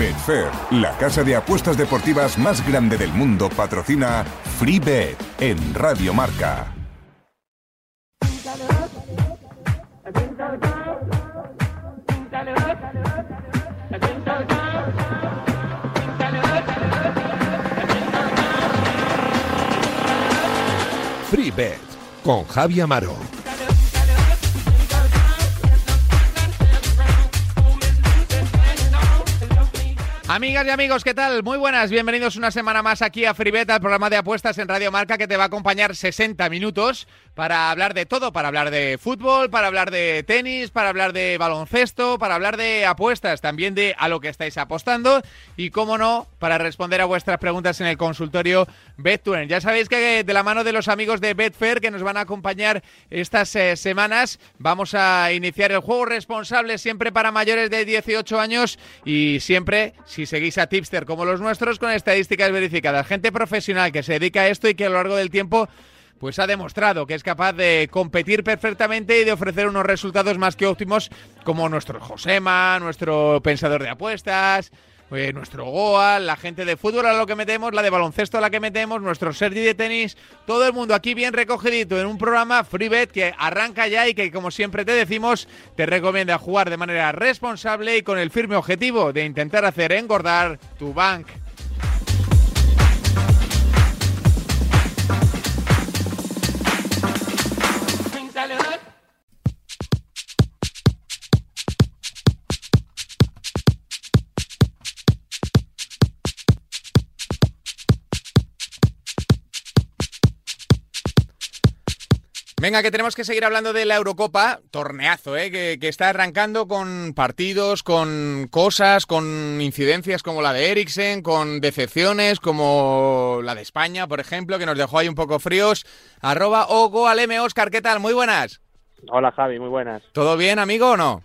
Betfair, la casa de apuestas deportivas más grande del mundo, patrocina FreeBet en Radio Marca. FreeBet con Javi Amaro. Amigas y amigos, ¿qué tal? Muy buenas, bienvenidos una semana más aquí a FreeBet, al programa de apuestas en Radio Marca que te va a acompañar 60 minutos para hablar de todo, para hablar de fútbol, para hablar de tenis, para hablar de baloncesto, para hablar de apuestas, también de a lo que estáis apostando y, cómo no, para responder a vuestras preguntas en el consultorio BetTuner. Ya sabéis que de la mano de los amigos de Betfair que nos van a acompañar estas eh, semanas, vamos a iniciar el juego responsable siempre para mayores de 18 años y siempre, si seguís a tipster como los nuestros, con estadísticas verificadas. Gente profesional que se dedica a esto y que a lo largo del tiempo pues ha demostrado que es capaz de competir perfectamente y de ofrecer unos resultados más que óptimos como nuestro Josema, nuestro pensador de apuestas, eh, nuestro Goa, la gente de fútbol a lo que metemos, la de baloncesto a la que metemos, nuestro Sergi de tenis, todo el mundo aquí bien recogidito en un programa FreeBet que arranca ya y que como siempre te decimos te recomienda jugar de manera responsable y con el firme objetivo de intentar hacer engordar tu bank. Venga, que tenemos que seguir hablando de la Eurocopa, torneazo, ¿eh? que, está arrancando con partidos, con cosas, con incidencias como la de Eriksen, con decepciones como la de España, por ejemplo, que nos dejó ahí un poco fríos. Arroba Ogoaleme Oscar, ¿qué tal? Muy buenas. Hola Javi, muy buenas. ¿Todo bien, amigo, o no?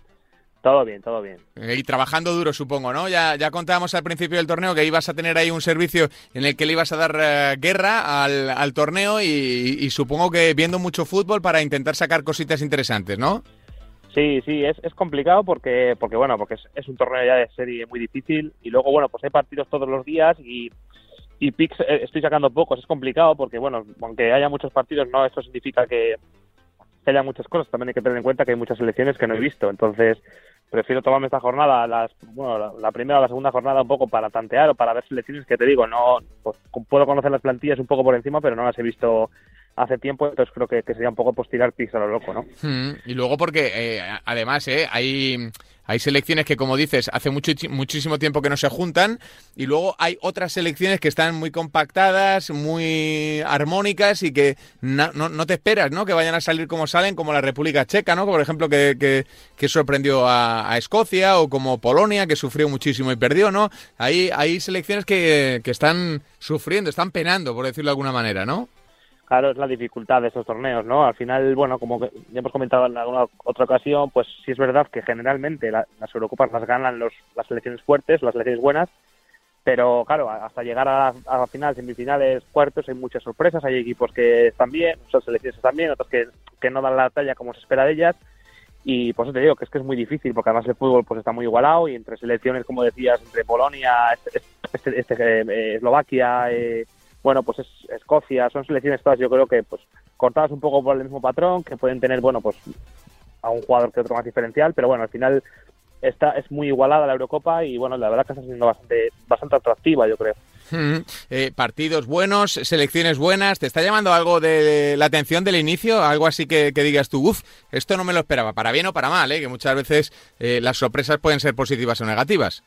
Todo bien, todo bien. Y trabajando duro, supongo, ¿no? Ya, ya contábamos al principio del torneo que ibas a tener ahí un servicio en el que le ibas a dar eh, guerra al, torneo y, supongo que viendo mucho fútbol para intentar sacar cositas interesantes, ¿no? Sí, sí, es, es complicado porque, porque bueno, porque es, un torneo ya de serie muy difícil y luego, bueno, pues hay partidos todos los días y, y picks eh, estoy sacando pocos. Es complicado porque, bueno, aunque haya muchos partidos, no, eso significa que, que haya muchas cosas. También hay que tener en cuenta que hay muchas selecciones que no he visto. Entonces, prefiero tomarme esta jornada, las, bueno, la, primera o la segunda jornada un poco para tantear o para ver selecciones que te digo, no pues, puedo conocer las plantillas un poco por encima, pero no las he visto hace tiempo, entonces creo que, sería un poco pues tirar pis a lo loco, ¿no? Hmm, y luego porque eh, además eh, hay hay selecciones que, como dices, hace mucho, muchísimo tiempo que no se juntan y luego hay otras selecciones que están muy compactadas, muy armónicas y que no, no, te esperas, ¿no? Que vayan a salir como salen, como la República Checa, ¿no? Por ejemplo, que, que, sorprendió a, Escocia o como Polonia, que sufrió muchísimo y perdió, ¿no? Hay, hay selecciones que, que están sufriendo, están penando, por decirlo de alguna manera, ¿no? Claro, es la dificultad de estos torneos, ¿no? Al final, bueno, como ya hemos comentado en alguna otra ocasión, pues sí es verdad que generalmente las Eurocopas las ganan los, las selecciones fuertes, las selecciones buenas, pero claro, hasta llegar a, a final, semifinales, cuartos, hay muchas sorpresas, hay equipos que están bien, muchas selecciones están bien, otros que, que no dan la talla como se espera de ellas, y por eso te digo que es que es muy difícil, porque además el fútbol pues está muy igualado, y entre selecciones, como decías, entre Polonia, este, este, este, eh, Eslovaquia, eh, bueno, pues es Escocia, son selecciones todas yo creo que pues cortadas un poco por el mismo patrón, que pueden tener, bueno, pues a un jugador que otro más diferencial, pero bueno, al final está es muy igualada la Eurocopa y bueno, la verdad que está siendo bastante, bastante atractiva, yo creo. Eh, partidos buenos, selecciones buenas. ¿Te está llamando algo de la atención del inicio? Algo así que, digas tú, uff, esto no me lo esperaba, para bien o para mal, ¿eh? que muchas veces eh, las sorpresas pueden ser positivas o negativas.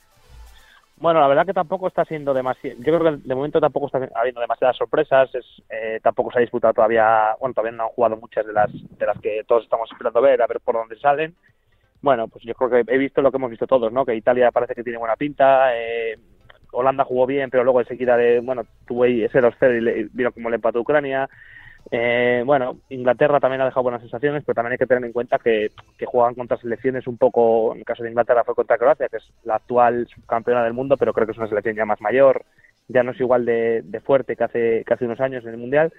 Bueno, la verdad que tampoco está siendo demasiado. Yo creo que de momento tampoco está habiendo demasiadas sorpresas. Es, eh, tampoco se ha disputado todavía. Bueno, todavía no han jugado muchas de las de las que todos estamos esperando ver, a ver por dónde salen. Bueno, pues yo creo que he visto lo que hemos visto todos, ¿no? Que Italia parece que tiene buena pinta. Eh, Holanda jugó bien, pero luego enseguida de, bueno, tuvo ese 2-0 y le, vino como le empató Ucrania. Eh, bueno, Inglaterra también ha dejado buenas sensaciones, pero también hay que tener en cuenta que, juegan contra selecciones un poco, en el caso de Inglaterra fue contra Croacia, que es la actual subcampeona del mundo, pero creo que es una selección ya más mayor, ya no es igual de, fuerte que hace, que hace unos años en el Mundial.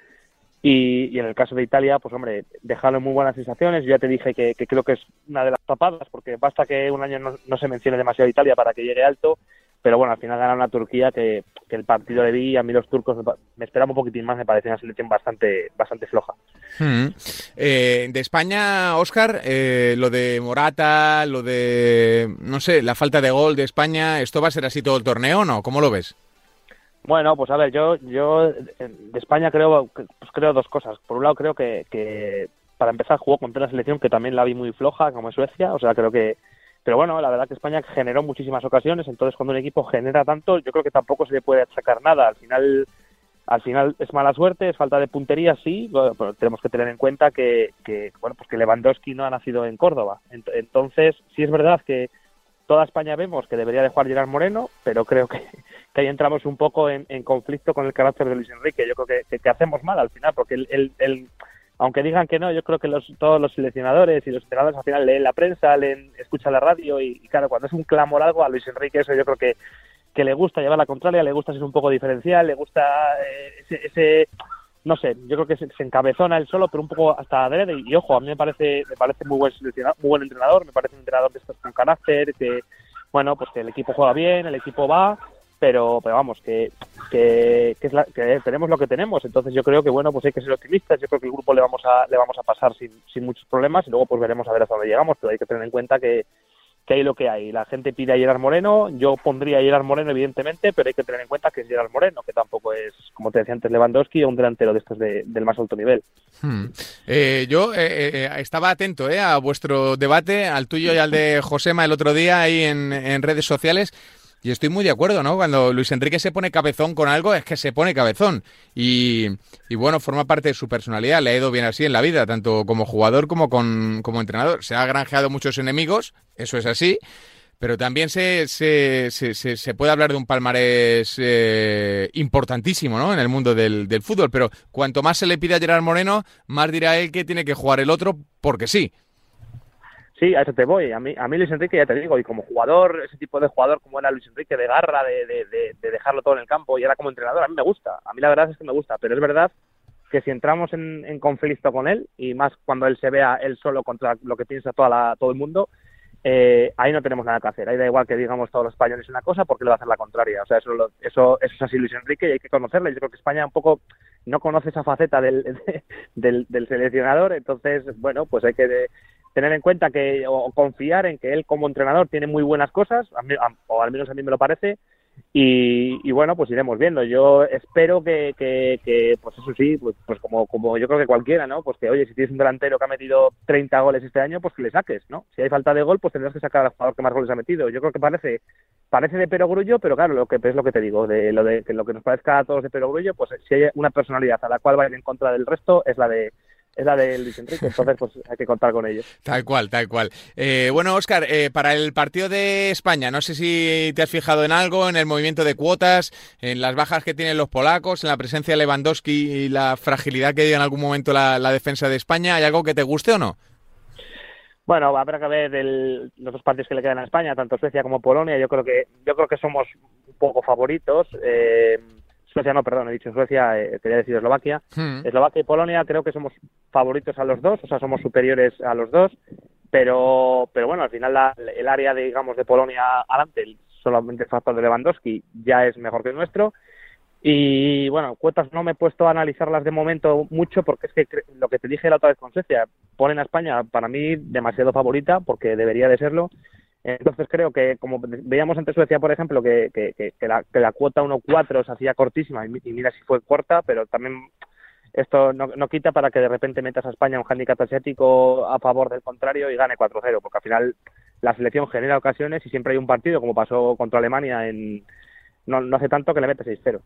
Y, en el caso de Italia, pues hombre, dejaron muy buenas sensaciones. Yo ya te dije que, creo que es una de las tapadas, porque basta que un año no se mencione demasiado Italia para que llegue alto pero bueno, al final ganaron a Turquía que, el partido le vi, a mí los turcos me, esperaba un poquitín más, me parece una selección bastante, bastante floja. Hmm. Eh, de España, Oscar, eh, lo de Morata, lo de, no sé, la falta de gol de España, ¿esto va a ser así todo el torneo o no? ¿Cómo lo ves? Bueno, pues a ver, yo, yo de España creo, pues creo dos cosas. Por un lado creo que, que para empezar jugó contra una selección que también la vi muy floja, como Suecia, o sea, creo que pero bueno, la verdad que España generó muchísimas ocasiones, entonces cuando un equipo genera tanto, yo creo que tampoco se le puede achacar nada. Al final, al final es mala suerte, es falta de puntería, sí, pero tenemos que tener en cuenta que, que, bueno, pues que Lewandowski no ha nacido en Córdoba. Entonces, sí es verdad que toda España vemos que debería de jugar Gerard Moreno, pero creo que, ahí entramos un poco en, conflicto con el carácter de Luis Enrique. Yo creo que, que, hacemos mal al final, porque el, el aunque digan que no, yo creo que los, todos los seleccionadores y los entrenadores al final leen la prensa, leen, escuchan la radio y, claro, cuando es un clamor algo a Luis Enrique eso yo creo que, que le gusta llevar la contraria, le gusta ser un poco diferencial, le gusta eh, ese, no sé, yo creo que se, encabezona él solo, pero un poco hasta adrede. Y, ojo, a mí me parece me parece muy buen seleccionador, muy buen entrenador, me parece un entrenador de estos con carácter, que bueno, pues que el equipo juega bien, el equipo va pero, pero vamos, que, que, es que tenemos lo que tenemos. Entonces yo creo que, bueno, pues hay que ser optimistas. Yo creo que el grupo le vamos a, le vamos a pasar sin, sin muchos problemas y luego pues veremos a ver hasta dónde llegamos. Pero hay que tener en cuenta que, que hay lo que hay. La gente pide a Gerard Moreno, yo pondría a Gerard Moreno evidentemente, pero hay que tener en cuenta que es Gerard Moreno, que tampoco es, como te decía antes, Lewandowski un delantero de estos del más alto nivel. Hmm. Eh, yo eh, eh, estaba atento a vuestro debate, al tuyo y al de Josema el otro día ahí en, en redes sociales. Y estoy muy de acuerdo, ¿no? Cuando Luis Enrique se pone cabezón con algo, es que se pone cabezón. Y, bueno, forma parte de su personalidad. Le ha ido bien así en la vida, tanto como jugador como como entrenador. Se ha granjeado muchos enemigos, eso es así. Pero también se, se, se, puede hablar de un palmarés eh, importantísimo ¿no? en el mundo del, del fútbol. Pero cuanto más se le pide a Gerard Moreno, más dirá él que tiene que jugar el otro porque sí. Sí, a eso te voy. A mí, a mí Luis Enrique, ya te digo, y como jugador, ese tipo de jugador como era Luis Enrique, de garra, de, de, de, dejarlo todo en el campo, y era como entrenador, a mí me gusta. A mí la verdad es que me gusta, pero es verdad que si entramos en, conflicto con él, y más cuando él se vea él solo contra lo que piensa toda la, todo el mundo, eh, ahí no tenemos nada que hacer. Ahí da igual que digamos todos los españoles una cosa porque le va a hacer la contraria. O sea, eso, eso, eso es así Luis Enrique y hay que conocerle. Yo creo que España un poco no conoce esa faceta del, del, del seleccionador, entonces, bueno, pues hay que tener en cuenta que o confiar en que él como entrenador tiene muy buenas cosas, o al menos a mí me lo parece, y, bueno, pues iremos viendo. Yo espero que, que, pues eso sí, pues, pues, como, como yo creo que cualquiera, ¿no? Pues que, oye, si tienes un delantero que ha metido 30 goles este año, pues que le saques, ¿no? Si hay falta de gol, pues tendrás que sacar al jugador que más goles ha metido. Yo creo que parece parece de perogrullo, pero claro, lo que es lo que te digo, de lo de que lo que nos parezca a todos de perogrullo, pues si hay una personalidad a la cual va a ir en contra del resto, es la de es la de Luis Enrique, entonces pues hay que contar con ellos. Tal cual, tal cual. Eh, bueno, Óscar, eh, para el partido de España, no sé si te has fijado en algo, en el movimiento de cuotas, en las bajas que tienen los polacos, en la presencia de Lewandowski y la fragilidad que dio en algún momento la, defensa de España, ¿hay algo que te guste o no? Bueno, habrá que ver el, los dos partidos que le quedan a España, tanto Suecia como Polonia. Yo creo que yo creo que somos un poco favoritos. Eh, Suecia no, perdón, he dicho Suecia, eh, quería decir Eslovaquia. Hmm. Eslovaquia y Polonia creo que somos favoritos a los dos, o sea, somos superiores a los dos, pero, pero bueno, al final el área, de, digamos, de Polonia adelante, solamente el factor de Lewandowski ya es mejor que el nuestro. Y bueno, cuotas no me he puesto a analizarlas de momento mucho porque es que lo que te dije la otra vez con Suecia, ponen a España para mí demasiado favorita porque debería de serlo entonces creo que, como veíamos antes Suecia, por ejemplo, que, que, la, que la cuota 1-4 se hacía cortísima y, mira si fue corta, pero también esto no, no, quita para que de repente metas a España un handicap asiático a favor del contrario y gane 4-0, porque al final la selección genera ocasiones y siempre hay un partido, como pasó contra Alemania en no, no hace tanto, que le mete 6-0.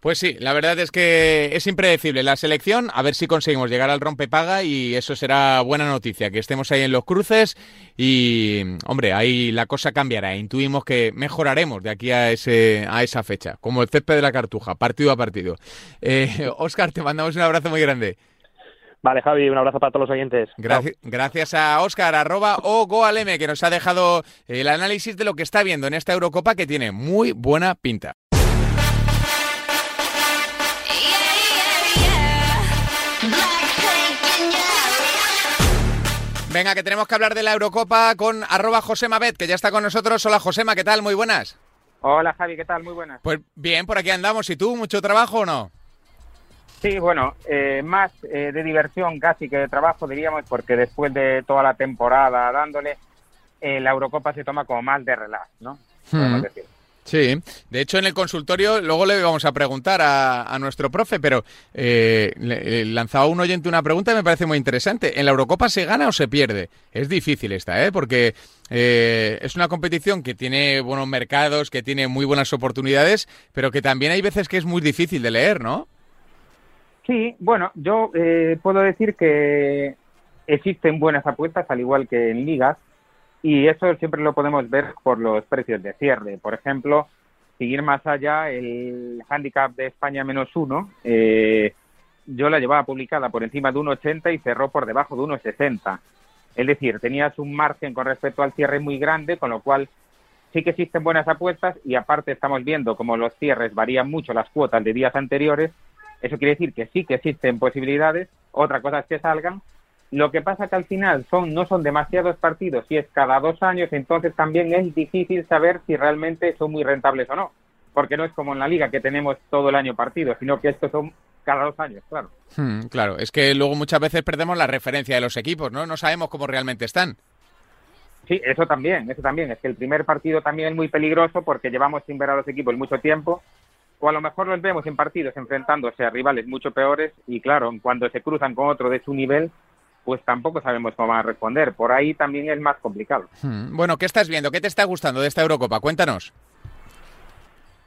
Pues sí, la verdad es que es impredecible la selección. A ver si conseguimos llegar al rompepaga y eso será buena noticia, que estemos ahí en los cruces y, hombre, ahí la cosa cambiará. Intuimos que mejoraremos de aquí a, ese, a esa fecha, como el césped de la cartuja, partido a partido. Eh, Oscar, te mandamos un abrazo muy grande. Vale, Javi, un abrazo para todos los oyentes. Gracias, a Oscar, arroba o Goaleme, que nos ha dejado el análisis de lo que está viendo en esta Eurocopa que tiene muy buena pinta. Venga, que tenemos que hablar de la Eurocopa con arroba Josema Bet, que ya está con nosotros. Hola Josema, ¿qué tal? Muy buenas. Hola Javi, ¿qué tal? Muy buenas. Pues bien, por aquí andamos. ¿Y tú? ¿Mucho trabajo o no? Sí, bueno, eh, más eh, de diversión casi que de trabajo, diríamos, porque después de toda la temporada dándole, eh, la Eurocopa se toma como más de relax, ¿no? Hmm. decir. Sí, de hecho en el consultorio luego le vamos a preguntar a, nuestro profe, pero eh, lanzaba un oyente una pregunta que me parece muy interesante. ¿En la Eurocopa se gana o se pierde? Es difícil esta, ¿eh? porque eh, es una competición que tiene buenos mercados, que tiene muy buenas oportunidades, pero que también hay veces que es muy difícil de leer, ¿no? Sí, bueno, yo eh, puedo decir que existen buenas apuestas, al igual que en ligas, y eso siempre lo podemos ver por los precios de cierre. Por ejemplo, seguir más allá, el handicap de España menos uno, eh, yo la llevaba publicada por encima de 1,80 y cerró por debajo de 1,60. Es decir, tenías un margen con respecto al cierre muy grande, con lo cual sí que existen buenas apuestas y aparte estamos viendo como los cierres varían mucho las cuotas de días anteriores. Eso quiere decir que sí que existen posibilidades. Otra cosa es que salgan. Lo que pasa que al final son no son demasiados partidos y es cada dos años, entonces también es difícil saber si realmente son muy rentables o no. Porque no es como en la liga que tenemos todo el año partidos, sino que estos son cada dos años, claro. Hmm, claro, es que luego muchas veces perdemos la referencia de los equipos, ¿no? No sabemos cómo realmente están. Sí, eso también, eso también. Es que el primer partido también es muy peligroso porque llevamos sin ver a los equipos mucho tiempo. O a lo mejor los vemos en partidos enfrentándose a rivales mucho peores y claro, cuando se cruzan con otro de su nivel, pues tampoco sabemos cómo van a responder. Por ahí también es más complicado. Hmm, Bueno, ¿qué estás viendo? ¿Qué te está gustando de esta Eurocopa? Cuéntanos.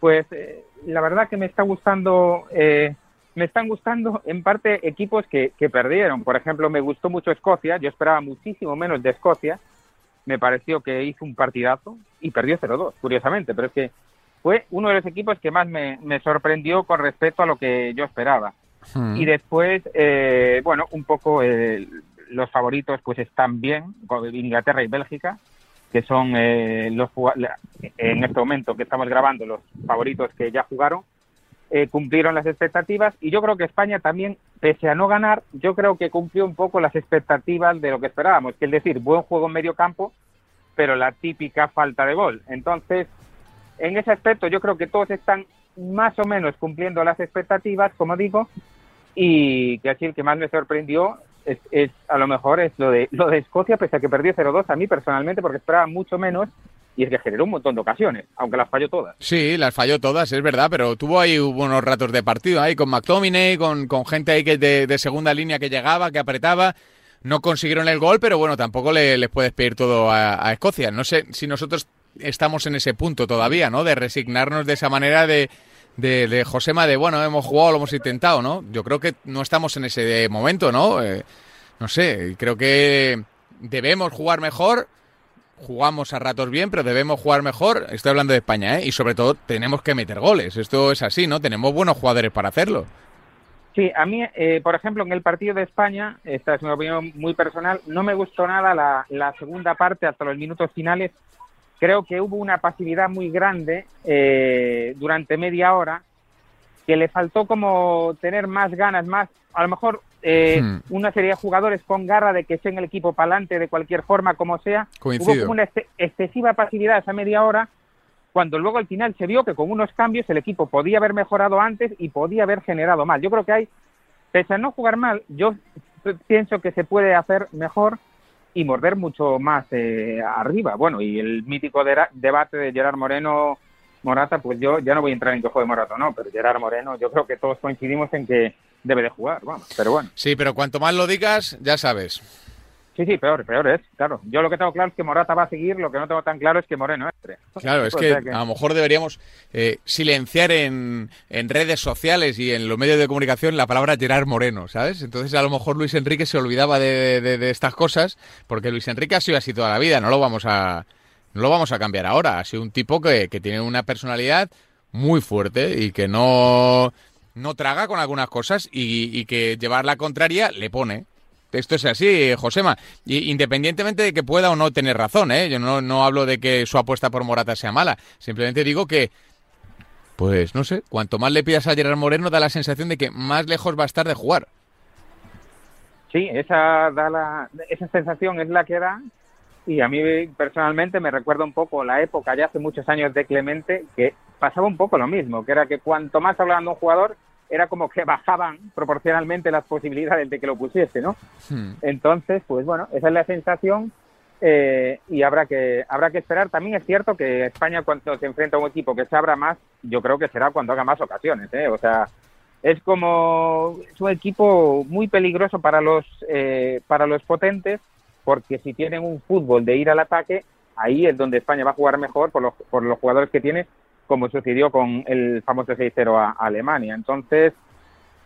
Pues eh, la verdad que me está gustando, eh, me están gustando en parte equipos que, que perdieron. Por ejemplo, me gustó mucho Escocia, yo esperaba muchísimo menos de Escocia. Me pareció que hizo un partidazo y perdió 0-2, curiosamente, pero es que fue uno de los equipos que más me, me sorprendió con respecto a lo que yo esperaba. Hmm. Y después, eh, bueno, un poco eh, los favoritos pues están bien, Inglaterra y Bélgica, que son eh, los en este momento que estamos grabando los favoritos que ya jugaron, eh, cumplieron las expectativas y yo creo que España también, pese a no ganar, yo creo que cumplió un poco las expectativas de lo que esperábamos, que es decir, buen juego en medio campo, pero la típica falta de gol. Entonces, en ese aspecto yo creo que todos están más o menos cumpliendo las expectativas, como digo, y que así el que más me sorprendió es, es, a lo mejor es lo de lo de Escocia, pese a que perdió 0-2 a mí personalmente, porque esperaba mucho menos y es que generó un montón de ocasiones, aunque las falló todas. Sí, las falló todas, es verdad, pero tuvo ahí buenos ratos de partido, ahí con McTominay, con, con gente ahí que de, de segunda línea que llegaba, que apretaba. No consiguieron el gol, pero bueno, tampoco le, les puedes pedir todo a, a Escocia. No sé si nosotros estamos en ese punto todavía, ¿no? De resignarnos de esa manera de, de, Josema, de bueno, hemos jugado, lo hemos intentado, ¿no? Yo creo que no estamos en ese momento, ¿no? Eh, no sé, creo que debemos jugar mejor. Jugamos a ratos bien, pero debemos jugar mejor. Estoy hablando de España, ¿eh? Y sobre todo tenemos que meter goles. Esto es así, ¿no? Tenemos buenos jugadores para hacerlo. Sí, a mí, eh, por ejemplo, en el partido de España, esta es una opinión muy personal, no me gustó nada la segunda parte hasta los minutos finales. Creo que hubo una pasividad muy grande eh, durante media hora que le faltó como tener más ganas, más, a lo mejor eh, Hmm. una serie de jugadores con garra de que estén el equipo para adelante de cualquier forma, como sea. Coincido. Hubo como una ex- excesiva pasividad esa media hora cuando luego al final se vio que con unos cambios el equipo podía haber mejorado antes y podía haber generado mal. Yo creo que hay, pese a no jugar mal, yo pienso que se puede hacer mejor y morder mucho más eh, arriba. Bueno, y el mítico debate de Gerard Moreno Morata, pues yo ya no voy a entrar en que juegue Morata no, pero Gerard Moreno, yo creo que todos coincidimos en que debe de jugar, vamos, pero bueno. Sí, pero cuanto más lo digas, ya sabes. Sí, sí, peor, peor es, claro. Yo lo que tengo claro es que Morata va a seguir, lo que no tengo tan claro es que Moreno entre. Claro, es O que a lo mejor deberíamos eh, silenciar en, en redes sociales y en los medios de comunicación la palabra Gerard Moreno, ¿sabes? Entonces a lo mejor Luis Enrique se olvidaba de, de- de estas cosas, porque Luis Enrique ha sido así toda la vida, no lo vamos a, no lo vamos a cambiar ahora. Ha sido un tipo que, que tiene una personalidad muy fuerte y que no, no traga con algunas cosas y, y que llevar la contraria le pone. Esto es así, Josema. Y independientemente de que pueda o no tener razón, ¿eh? Yo no, no hablo de que su apuesta por Morata sea mala. Simplemente digo que, pues no sé, cuanto más le pidas a Gerard Moreno, da la sensación de que más lejos va a estar de jugar. Sí, esa, da la, esa sensación es la que da. y a mí personalmente me recuerda un poco la época ya hace muchos años de Clemente, que pasaba un poco lo mismo, que era que cuanto más hablaban de un jugador, era como que bajaban proporcionalmente las posibilidades de que lo pusiese, ¿no? Hmm. Entonces, pues bueno, esa es la sensación eh, y habrá que habrá que esperar. También es cierto que España cuando se enfrenta a un equipo que se abra más, yo creo que será cuando haga más ocasiones, ¿eh? O sea, es como es un equipo muy peligroso para los eh, para los potentes porque si tienen un fútbol de ir al ataque, ahí es donde España va a jugar mejor por los, por los jugadores que tiene como sucedió con el famoso 6-0 a, Alemania. Entonces,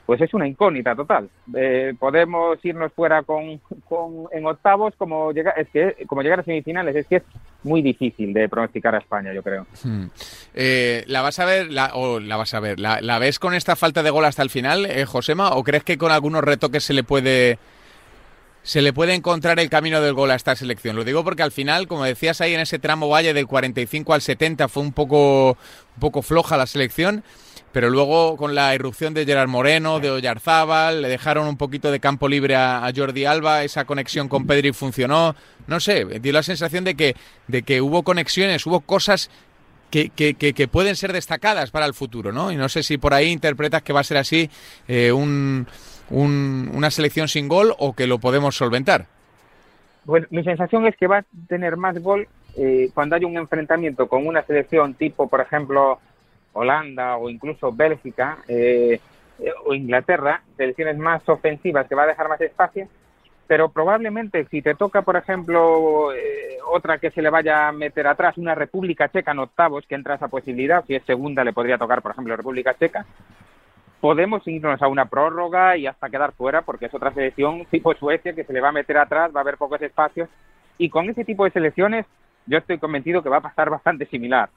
pues es una incógnita total. Eh, podemos irnos fuera con, con, en octavos, como llegar, es que como llegar a semifinales, es que es muy difícil de pronosticar a España, yo creo. Hmm. Eh, ¿La vas a ver, la, o la vas a ver, la, la, ves con esta falta de gol hasta el final, eh, Josema, o crees que con algunos retoques se le puede se le puede encontrar el camino del gol a esta selección. Lo digo porque al final, como decías ahí en ese tramo valle del 45 al 70 fue un poco, un poco floja la selección, pero luego con la irrupción de Gerard Moreno, de Oyarzábal, le dejaron un poquito de campo libre a, Jordi Alba, esa conexión con Pedri funcionó, no sé, dio la sensación de que, de que hubo conexiones, hubo cosas que, que, que, pueden ser destacadas para el futuro, ¿no? Y no sé si por ahí interpretas que va a ser así eh, un una selección sin gol o que lo podemos solventar? Bueno, mi sensación es que va a tener más gol eh, cuando hay un enfrentamiento con una selección tipo, por ejemplo, Holanda o incluso Bélgica eh, o Inglaterra, selecciones más ofensivas que va a dejar más espacio, pero probablemente si te toca, por ejemplo, eh, otra que se le vaya a meter atrás, una República Checa en octavos, que entra esa posibilidad, si es segunda le podría tocar, por ejemplo, República Checa, podemos irnos a una prórroga y hasta quedar fuera, porque es otra selección tipo Suecia que se le va a meter atrás, va a haber pocos espacios. Y con ese tipo de selecciones, yo estoy convencido que va a pasar bastante similar.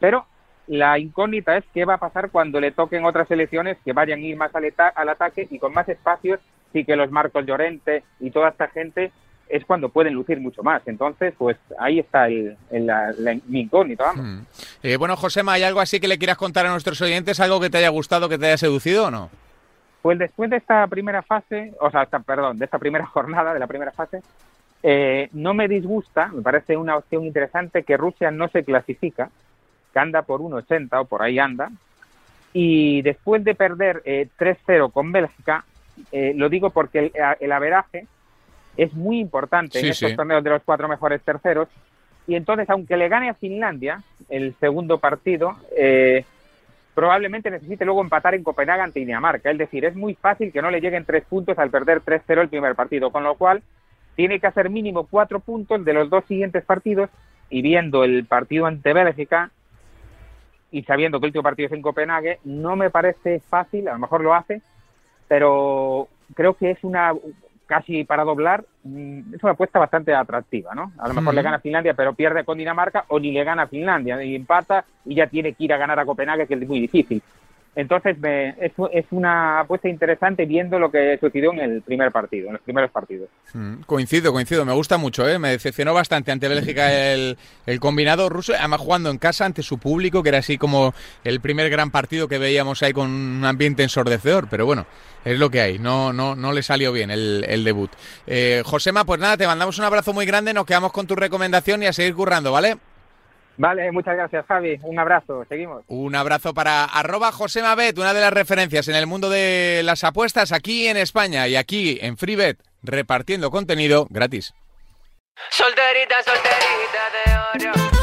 Pero la incógnita es qué va a pasar cuando le toquen otras selecciones que vayan a ir más al, al ataque y con más espacios, sí que los Marcos Llorente y toda esta gente es cuando pueden lucir mucho más. Entonces, pues ahí está el, la, incógnita. Hmm. Eh, bueno, Josema, ¿hay algo así que le quieras contar a nuestros oyentes? ¿Algo que te haya gustado, que te haya seducido o no? Pues después de esta primera fase, o sea, perdón, de esta primera jornada, de la primera fase, eh, no me disgusta, me parece una opción interesante que Rusia no se clasifica, que anda por 1,80 o por ahí anda, y después de perder eh, 3-0 con Bélgica, eh, lo digo porque el, el averaje es muy importante en estos torneos de los cuatro mejores terceros. Y entonces, aunque le gane a Finlandia el segundo partido, eh, probablemente necesite luego empatar en Copenhague ante Dinamarca. Es decir, es muy fácil que no le lleguen tres puntos al perder 3-0 el primer partido, con lo cual tiene que hacer mínimo cuatro puntos de los dos siguientes partidos y viendo el partido ante Bélgica y sabiendo que el último partido es en Copenhague, no me parece fácil, a lo mejor lo hace, pero creo que es una casi para doblar, mm, es una apuesta bastante atractiva, ¿no? A lo mejor le gana a Finlandia, pero pierde con Dinamarca, o ni le gana a Finlandia, y empata y ya tiene que ir a ganar a Copenhague, que es muy difícil. Entonces es, es, una apuesta interesante viendo lo que sucedió en el primer partido, en los primeros partidos. Mm, coincido, coincido, me gusta mucho, ¿eh? me decepcionó bastante ante Bélgica el, el, combinado ruso, además jugando en casa ante su público, que era así como el primer gran partido que veíamos ahí con un ambiente ensordecedor, pero bueno, es lo que hay, no, no, no le salió bien el, el debut. Eh, Josema, pues nada, te mandamos un abrazo muy grande, nos quedamos con tu recomendación y a seguir currando, ¿vale? Vale, muchas gracias, Javi. Un abrazo, seguimos. Un abrazo para arroba Josemabet, una de las referencias en el mundo de las apuestas aquí en España y aquí en FreeBet, repartiendo contenido gratis. Solterita, solterita de oro.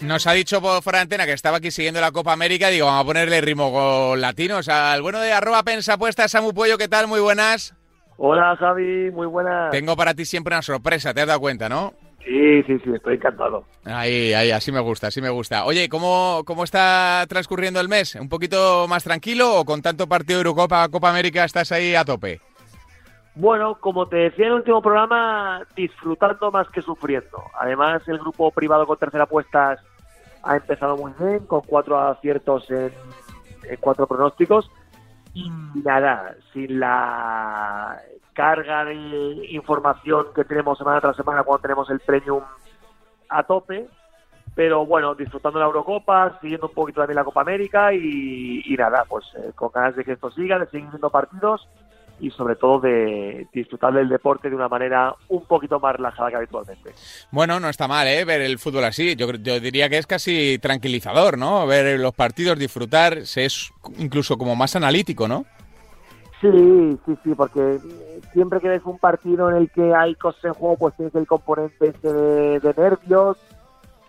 Nos ha dicho por fuera de antena que estaba aquí siguiendo la Copa América. Digo, vamos a ponerle ritmo con latinos. Al bueno de arroba pensapuesta, Samu Puello, ¿qué tal? Muy buenas. Hola Javi, muy buenas. Tengo para ti siempre una sorpresa, ¿te has dado cuenta, no? Sí, sí, sí, estoy encantado. Ahí, ahí, así me gusta, así me gusta. Oye, ¿cómo, cómo está transcurriendo el mes? ¿Un poquito más tranquilo o con tanto partido de Eurocopa, Copa América estás ahí a tope? Bueno, como te decía en el último programa, disfrutando más que sufriendo. Además, el grupo privado con tercera apuestas ha empezado muy bien, con cuatro aciertos en cuatro pronósticos y nada, sin la carga de información que tenemos semana tras semana cuando tenemos el premium a tope, pero bueno, disfrutando la Eurocopa, siguiendo un poquito también la Copa América y, nada, pues eh, con ganas de que esto siga, de seguir viendo partidos y sobre todo de disfrutar del deporte de una manera un poquito más relajada que habitualmente. Bueno, no está mal, ¿eh? Ver el fútbol así. Yo, yo diría que es casi tranquilizador, ¿no? Ver los partidos, disfrutar, se es incluso como más analítico, ¿no? Sí, sí, sí, porque siempre que ves un partido en el que hay cosas en juego, pues tienes el componente este de, nervios,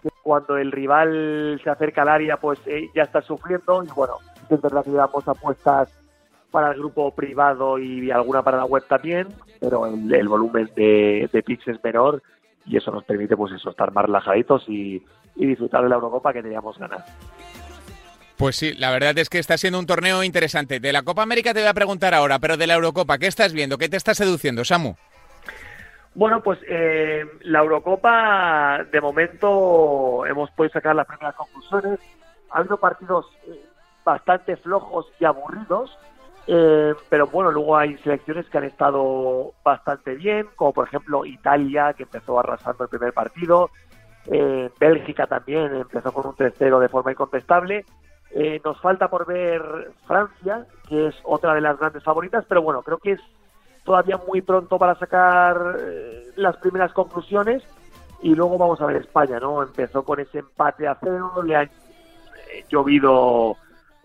que cuando el rival se acerca al área, pues eh, ya está sufriendo. Y bueno, es verdad que llevamos apuestas para el grupo privado y alguna para la web también, pero el, volumen de, de es menor y eso nos permite, pues eso, estar más relajaditos y, y disfrutar de la Eurocopa que teníamos ganas. Pues sí, la verdad es que está siendo un torneo interesante. De la Copa América te voy a preguntar ahora, pero de la Eurocopa, ¿qué estás viendo? ¿Qué te está seduciendo, Samu? Bueno, pues eh, la Eurocopa, de momento hemos podido sacar las primeras conclusiones. Ha habido partidos eh, bastante flojos y aburridos, eh, pero bueno, luego hay selecciones que han estado bastante bien, como por ejemplo Italia, que empezó arrasando el primer partido. Bélgica también empezó con un 3-0 de forma incontestable. Eh, nos falta por ver Francia, que es otra de las grandes favoritas, pero bueno, creo que es todavía muy pronto para sacar eh, las primeras conclusiones y luego vamos a ver España, ¿no? Empezó con ese empate a cero, le han eh, llovido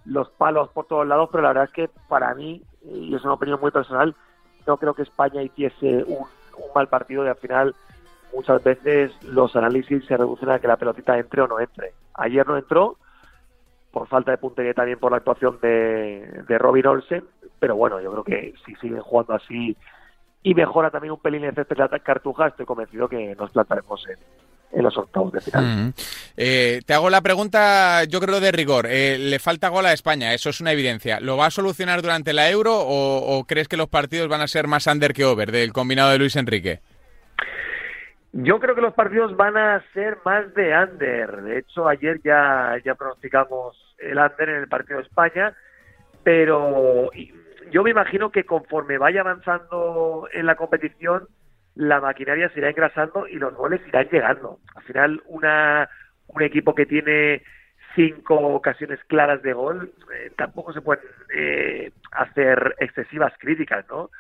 los palos por todos lados, pero la verdad es que para mí, y es una opinión muy personal, no creo que España hiciese un, mal partido y al final muchas veces los análisis se reducen a que la pelotita entre o no entre. Ayer no entró, por falta de puntería también por la actuación de, de Robin Olsen, pero bueno, yo creo que si siguen jugando así y mejora también un pelín el césped de Cartuja, estoy convencido que nos plantaremos en, en los octavos de final. Mm. Eh, te hago la pregunta, yo creo de rigor. Eh, le falta gol a España, eso es una evidencia. ¿Lo va a solucionar durante la Euro o, o, crees que los partidos van a ser más under que over del combinado de Luis Enrique? Yo creo que los partidos van a ser más de under. De hecho, ayer ya, ya pronosticamos el under en el partido de España, pero yo me imagino que conforme vaya avanzando en la competición, la maquinaria se irá engrasando y los goles irán llegando. Al final, una, un equipo que tiene cinco ocasiones claras de gol, eh, tampoco se pueden eh, hacer excesivas críticas, ¿no?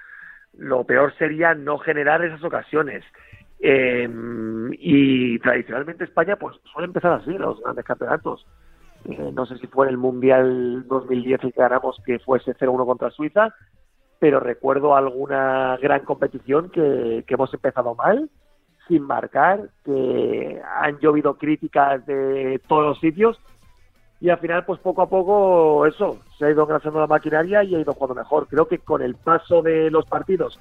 Lo peor sería no generar esas ocasiones. Eh, y tradicionalmente España pues suele empezar así los grandes campeonatos. Eh, no sé si fue en el Mundial 2010 el que ganamos que fuese 0-1 contra Suiza, pero recuerdo alguna gran competición que, hemos empezado mal, sin marcar, que han llovido críticas de todos los sitios y al final pues poco a poco eso, se ha ido engrasando la maquinaria y ha ido jugando mejor. Creo que con el paso de los partidos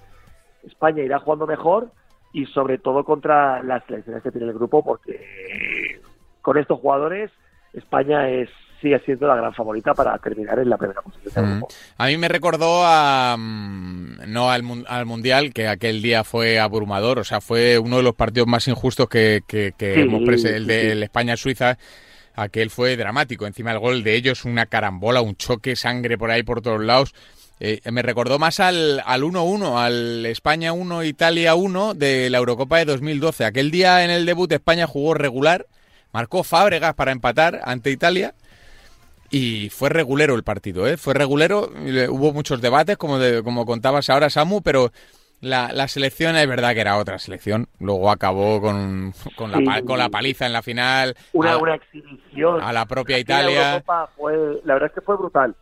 España irá jugando mejor y sobre todo contra las selecciones que tiene el grupo porque con estos jugadores España es sigue siendo la gran favorita para terminar en la primera posición grupo. A mí me recordó a mm, no al, al, mundial que aquel día fue abrumador, o sea fue uno de los partidos más injustos que, que, que sí, hemos presentado, el de sí. España Suiza. Aquel fue dramático. Encima el gol de ellos, una carambola, un choque, sangre por ahí por todos lados. Eh, me recordó más al 1-1, al, España 1, Italia 1 de la Eurocopa de 2012. Aquel día en el debut España jugó regular, marcó Fábregas para empatar ante Italia y fue regulero el partido, ¿eh? Fue regulero, hubo muchos debates, como, de, como contabas ahora, Samu, pero la, la, selección es verdad que era otra selección. Luego acabó con, con, sí. la, con la, paliza en la final. Una, a, una exhibición. A la propia Italia. La, fue, la verdad es que fue brutal.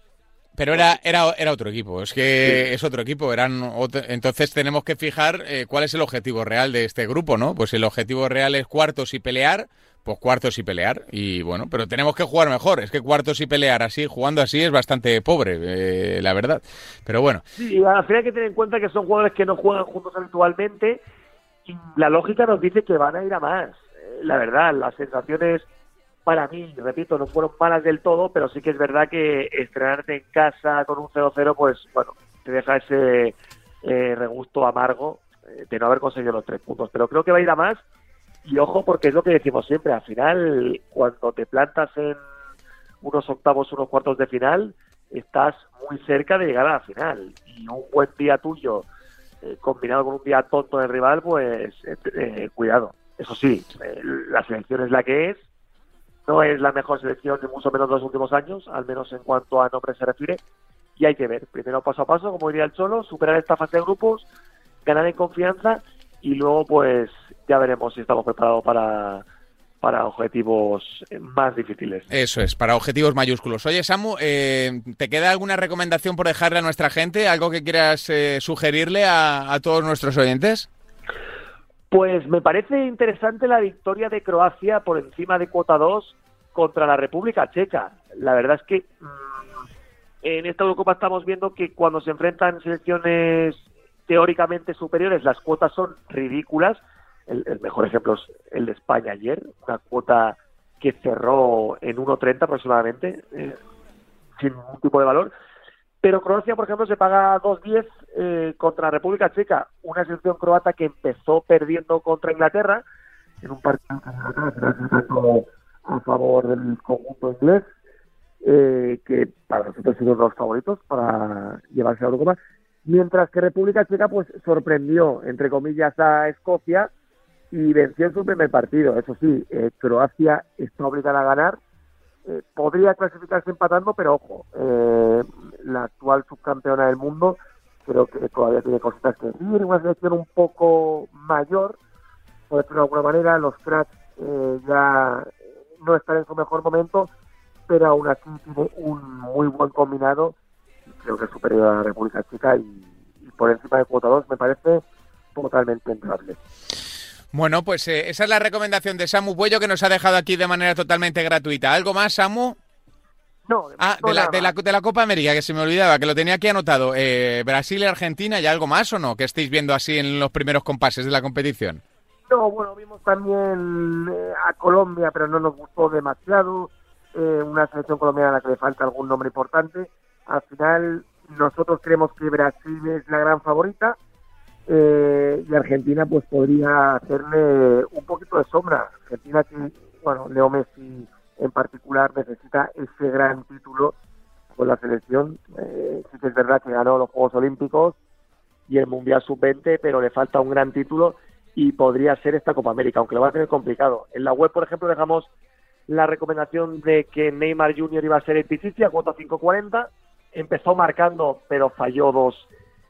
Pero era, era, era otro equipo, es que sí. es otro equipo. Eran otro, entonces tenemos que fijar eh, cuál es el objetivo real de este grupo, ¿no? Pues el objetivo real es cuartos y pelear, pues cuartos y pelear. Y bueno, pero tenemos que jugar mejor. Es que cuartos y pelear así, jugando así, es bastante pobre, eh, la verdad. Pero bueno. Sí, al final hay que tener en cuenta que son jugadores que no juegan juntos habitualmente y la lógica nos dice que van a ir a más. Eh, la verdad, las sensaciones para mí, repito, no fueron malas del todo, pero sí que es verdad que estrenarte en casa con un 0-0, pues bueno, te deja ese eh, regusto amargo eh, de no haber conseguido los tres puntos. Pero creo que va a ir a más y ojo porque es lo que decimos siempre, al final cuando te plantas en unos octavos, unos cuartos de final, estás muy cerca de llegar a la final y un buen día tuyo eh, combinado con un día tonto del rival, pues eh, cuidado. Eso sí, eh, la selección es la que es, no es la mejor selección, ni mucho menos de los últimos años, al menos en cuanto a nombre se refiere, y hay que ver, primero paso a paso, como diría el Cholo, superar esta fase de grupos, ganar en confianza y luego pues ya veremos si estamos preparados para, para objetivos más difíciles. Eso es, para objetivos mayúsculos. Oye, Samu, eh, ¿te queda alguna recomendación por dejarle a nuestra gente? ¿Algo que quieras eh, sugerirle a, a todos nuestros oyentes? Pues me parece interesante la victoria de Croacia por encima de cuota 2 contra la República Checa. La verdad es que mm, en esta Eurocopa estamos viendo que cuando se enfrentan selecciones teóricamente superiores, las cuotas son ridículas. El, el mejor ejemplo es el de España ayer, una cuota que cerró en 1.30 aproximadamente, eh, sin ningún tipo de valor. Pero Croacia, por ejemplo, se paga 2.10 eh, contra la República Checa, una selección croata que empezó perdiendo contra Inglaterra en un partido a favor del conjunto inglés, eh, que para nosotros sido uno de los favoritos para llevarse a Eurocopa, mientras que República Checa pues sorprendió, entre comillas, a Escocia y venció en su primer partido. Eso sí, eh, Croacia está obligada a ganar, eh, podría clasificarse empatando, pero ojo, eh, la actual subcampeona del mundo creo que todavía tiene cositas que decir, una selección un poco mayor, por decirlo de alguna manera, los cracks eh, ya no están en su mejor momento, pero aún así tiene un muy buen combinado, creo que es superior a la República Checa y, y por encima de cuota 2 me parece totalmente entrable. Bueno, pues eh, esa es la recomendación de Samu Puello que nos ha dejado aquí de manera totalmente gratuita. ¿Algo más, Samu? No, Ah, de la, de la Copa América, que se me olvidaba, que lo tenía aquí anotado. Eh, Brasil y Argentina, ¿y algo más o no? Que estéis viendo así en los primeros compases de la competición. No, bueno, vimos también eh, a Colombia, pero no nos gustó demasiado. Eh, una selección colombiana a la que le falta algún nombre importante. Al final, nosotros creemos que Brasil es la gran favorita eh, y Argentina, pues podría hacerle un poquito de sombra. Argentina, que, bueno, Leo Messi en particular necesita ese gran título con la selección. Eh, sí que es verdad que ganó los Juegos Olímpicos y el Mundial Sub-20, pero le falta un gran título y podría ser esta Copa América, aunque lo va a tener complicado. En la web, por ejemplo, dejamos la recomendación de que Neymar Jr. iba a ser el Pichichi a cuota 5.40. Empezó marcando, pero falló dos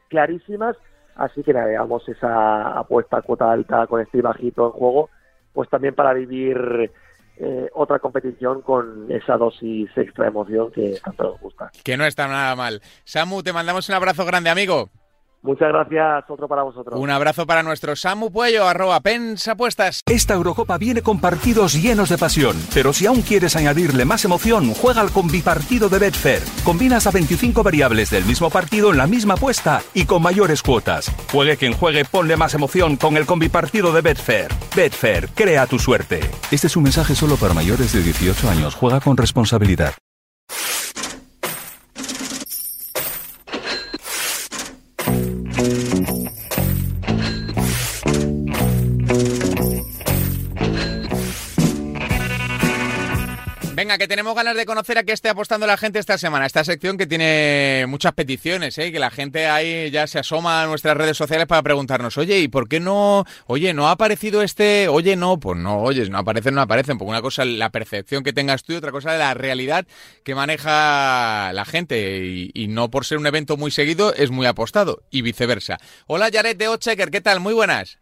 clarísimas. Así que nada, veamos esa apuesta a cuota alta con este bajito en juego, pues también para vivir eh, otra competición con esa dosis extra de emoción que tanto nos gusta. Que no está nada mal. Samu, te mandamos un abrazo grande, amigo. Muchas gracias, otro para vosotros. Un abrazo para nuestro Samu Puello, arroba pensapuestas. Esta Eurocopa viene con partidos llenos de pasión, pero si aún quieres añadirle más emoción, juega al combipartido de Betfair. Combina hasta 25 variables del mismo partido en la misma apuesta y con mayores cuotas. Juegue quien juegue, ponle más emoción con el combipartido de Betfair. Betfair, crea tu suerte. Este es un mensaje solo para mayores de 18 años. Juega con responsabilidad. Venga, que tenemos ganas de conocer a qué esté apostando la gente esta semana. Esta sección que tiene muchas peticiones, ¿eh? que la gente ahí ya se asoma a nuestras redes sociales para preguntarnos, oye, ¿y por qué no? Oye, ¿no ha aparecido este? Oye, no, pues no, oye, no aparecen, no aparecen. Porque una cosa es la percepción que tengas tú y otra cosa es la realidad que maneja la gente. Y, y no por ser un evento muy seguido es muy apostado y viceversa. Hola, Jared de Ochecker, ¿qué tal? Muy buenas.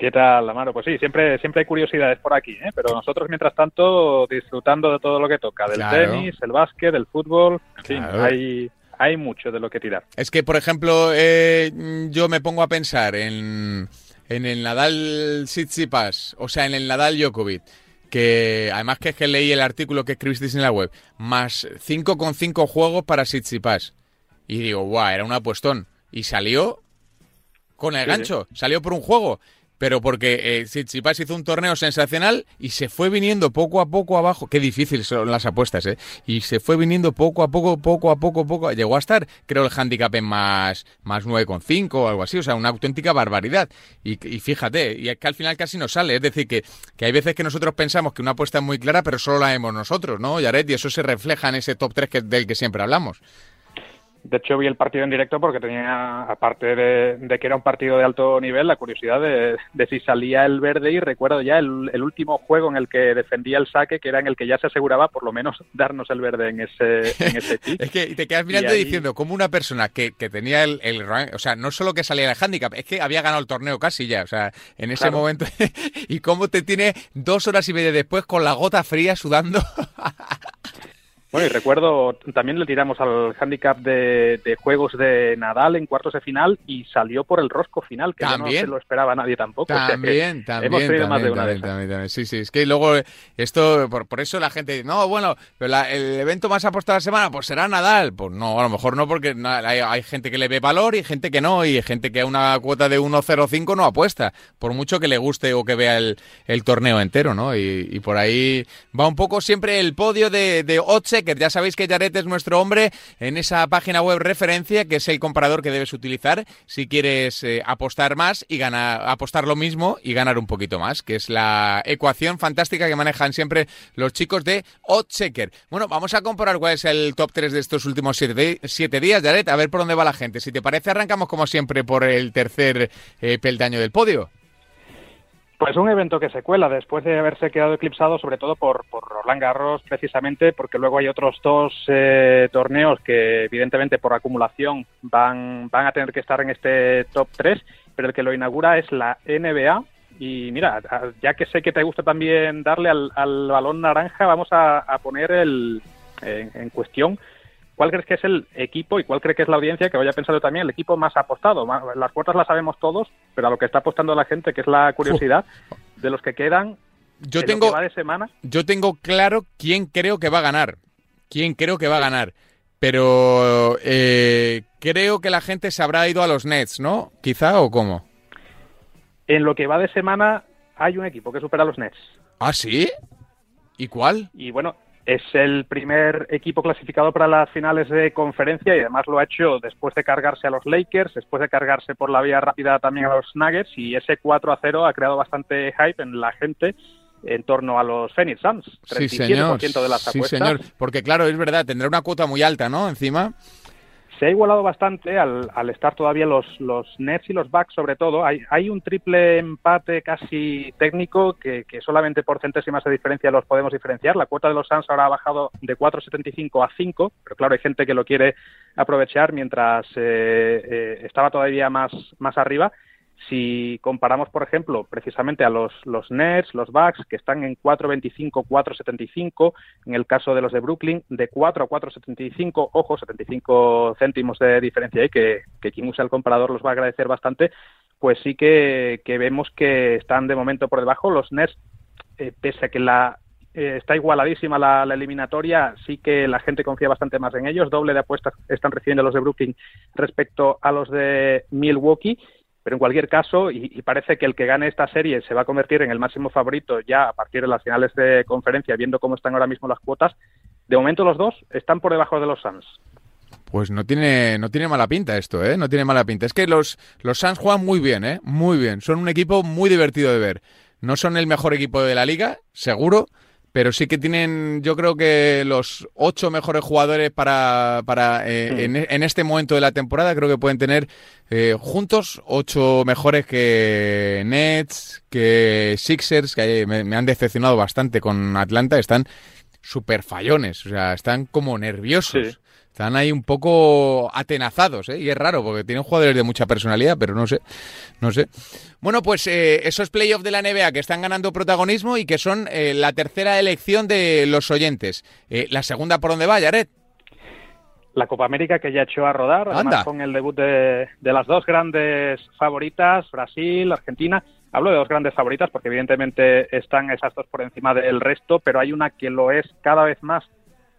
¿Qué tal, Amaro? Pues sí, siempre, siempre hay curiosidades por aquí, ¿eh? pero nosotros, mientras tanto, disfrutando de todo lo que toca, del Claro. tenis, el básquet, el fútbol, en fin, hay, hay mucho de lo que tirar. Es que, por ejemplo, eh, yo me pongo a pensar en, en el Nadal Tsitsipas, o sea, en el Nadal Djokovic, que además que es que leí el artículo que escribisteis en la web, más 5,5 juegos para Tsitsipas. Y digo, guau, era un apuestón. Y salió con el Sí, gancho, salió por un juego. Pero porque eh, hizo un torneo sensacional y se fue viniendo poco a poco abajo. Qué difíciles son las apuestas, ¿eh? Y se fue viniendo poco a poco, poco a poco, poco. Llegó a estar, creo, el handicap en más, más 9,5 o algo así. O sea, una auténtica barbaridad. Y, y fíjate, y es que al final casi no sale. Es decir, que, que hay veces que nosotros pensamos que una apuesta es muy clara, pero solo la vemos nosotros, ¿no, Yaret? Y eso se refleja en ese top 3 que, del que siempre hablamos. De hecho, vi el partido en directo porque tenía, aparte de, que era un partido de alto nivel, la curiosidad de, si salía el verde y recuerdo ya el, último juego en el que defendía el saque, que era en el que ya se aseguraba por lo menos darnos el verde en ese, en ese es que te quedas mirando y, diciendo, como una persona que, que tenía el, el, o sea, no solo que salía el handicap, es que había ganado el torneo casi ya, o sea, en ese momento, y cómo te tiene dos horas y media después con la gota fría sudando. Bueno, y recuerdo, también le tiramos al handicap de, juegos de Nadal en cuartos de final y salió por el rosco final, que no se lo esperaba nadie tampoco. También, también, hemos también, más de una también, Sí, sí, es que luego esto, por, por eso la gente dice, no, bueno, pero el evento más apostado de la semana, pues será Nadal. Pues no, a lo mejor no, porque hay, gente que le ve valor y gente que no, y gente que a una cuota de 1.05 no apuesta, por mucho que le guste o que vea el, torneo entero, ¿no? Y, por ahí va un poco siempre el podio de, de ya sabéis que Jared es nuestro hombre en esa página web referencia, que es el comparador que debes utilizar si quieres eh, apostar más y ganar, apostar lo mismo y ganar un poquito más, que es la ecuación fantástica que manejan siempre los chicos de Oddchecker. Bueno, vamos a comparar cuál es el top 3 de estos últimos 7 días, Jared, a ver por dónde va la gente. Si te parece, arrancamos como siempre por el tercer eh, peldaño del podio. Pues un evento que se cuela después de haberse quedado eclipsado, sobre todo por, por Roland Garros, precisamente porque luego hay otros dos eh, torneos que, evidentemente, por acumulación van, van a tener que estar en este top 3, pero el que lo inaugura es la NBA. Y mira, ya que sé que te gusta también darle al, balón naranja, vamos a, poner el, en cuestión ¿Cuál crees que es el equipo y cuál cree que es la audiencia que vaya pensando también el equipo más apostado? Las cuotas las sabemos todos, pero a lo que está apostando la gente, que es la curiosidad de los que quedan yo tengo, de semana. Yo tengo claro quién creo que va a ganar. Quién creo que va a ganar. Pero eh, creo que la gente se habrá ido a los Nets, ¿no? Quizá o cómo. En lo que va de semana hay un equipo que supera a los Nets. ¿Ah, sí? ¿Y cuál? Y bueno, es el primer equipo clasificado para las finales de conferencia y además lo ha hecho después de cargarse a los Lakers, después de cargarse por la vía rápida también a los Nuggets y ese 4 a 0 ha creado bastante hype en la gente en torno a los Phoenix Suns, 37% sí, señor. de las apuestas. Sí, señor, porque claro, es verdad, tendrá una cuota muy alta, ¿no? Encima se ha igualado bastante al, estar todavía los, los Nets y los Bucks, sobre todo. Hay, hay un triple empate casi técnico que, que, solamente por centésimas de diferencia los podemos diferenciar. La cuota de los Suns ahora ha bajado de 4,75 a 5, pero claro, hay gente que lo quiere aprovechar mientras eh, eh, estaba todavía más, más arriba. Si comparamos, por ejemplo, precisamente a los, los los Bucks, que están en 4.25, 4.75, en el caso de los de Brooklyn, de 4 a 4.75, ojo, 75 céntimos de diferencia ahí, que, que quien usa el comparador los va a agradecer bastante, pues sí que, vemos que están de momento por debajo. Los Nets, eh, pese a que la eh, está igualadísima la, la, eliminatoria, sí que la gente confía bastante más en ellos. Doble de apuestas están recibiendo los de Brooklyn respecto a los de Milwaukee. Pero en cualquier caso, y, parece que el que gane esta serie se va a convertir en el máximo favorito ya a partir de las finales de conferencia, viendo cómo están ahora mismo las cuotas, de momento los dos están por debajo de los Suns. Pues no tiene, no tiene mala pinta esto, ¿eh? No tiene mala pinta. Es que los, los Suns juegan muy bien, ¿eh? Muy bien. Son un equipo muy divertido de ver. No son el mejor equipo de la liga, seguro, pero sí que tienen, yo creo que los ocho mejores jugadores para, para eh, en, este momento de la temporada, creo que pueden tener eh, juntos ocho mejores que Nets, que Sixers, que me, han decepcionado bastante con Atlanta, están súper fallones, o sea, están como nerviosos. Están ahí un poco atenazados, ¿eh? Y es raro, porque tienen jugadores de mucha personalidad, pero no sé, no sé. Bueno, pues eh, esos playoffs de la NBA que están ganando protagonismo y que son eh, la tercera elección de los oyentes. Eh, ¿La segunda por dónde va, Jared? La Copa América que ya echó a rodar, además con el debut de, de las dos grandes favoritas, Brasil, Argentina. Hablo de dos grandes favoritas porque evidentemente están esas dos por encima del resto, pero hay una que lo es cada vez más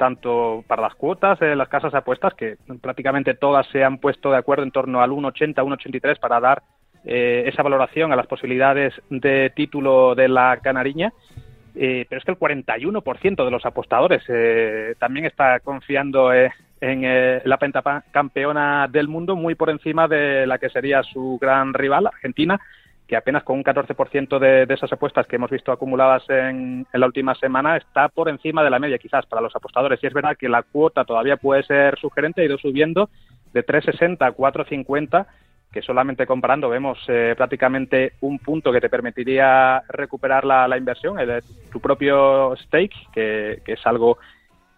tanto para las cuotas de las casas de apuestas, que prácticamente todas se han puesto de acuerdo en torno al 1,80, 1,83 para dar eh, esa valoración a las posibilidades de título de la Canariña. Eh, pero es que el 41% de los apostadores eh, también está confiando en la pentacampeona del mundo, muy por encima de la que sería su gran rival, Argentina, que apenas con un 14% de, de, esas apuestas que hemos visto acumuladas en, la última semana está por encima de la media quizás para los apostadores. Y es verdad que la cuota todavía puede ser sugerente, ha ido subiendo de 3,60 a 4,50 que solamente comparando vemos eh, prácticamente un punto que te permitiría recuperar la, la inversión, el, tu propio stake, que, que, es algo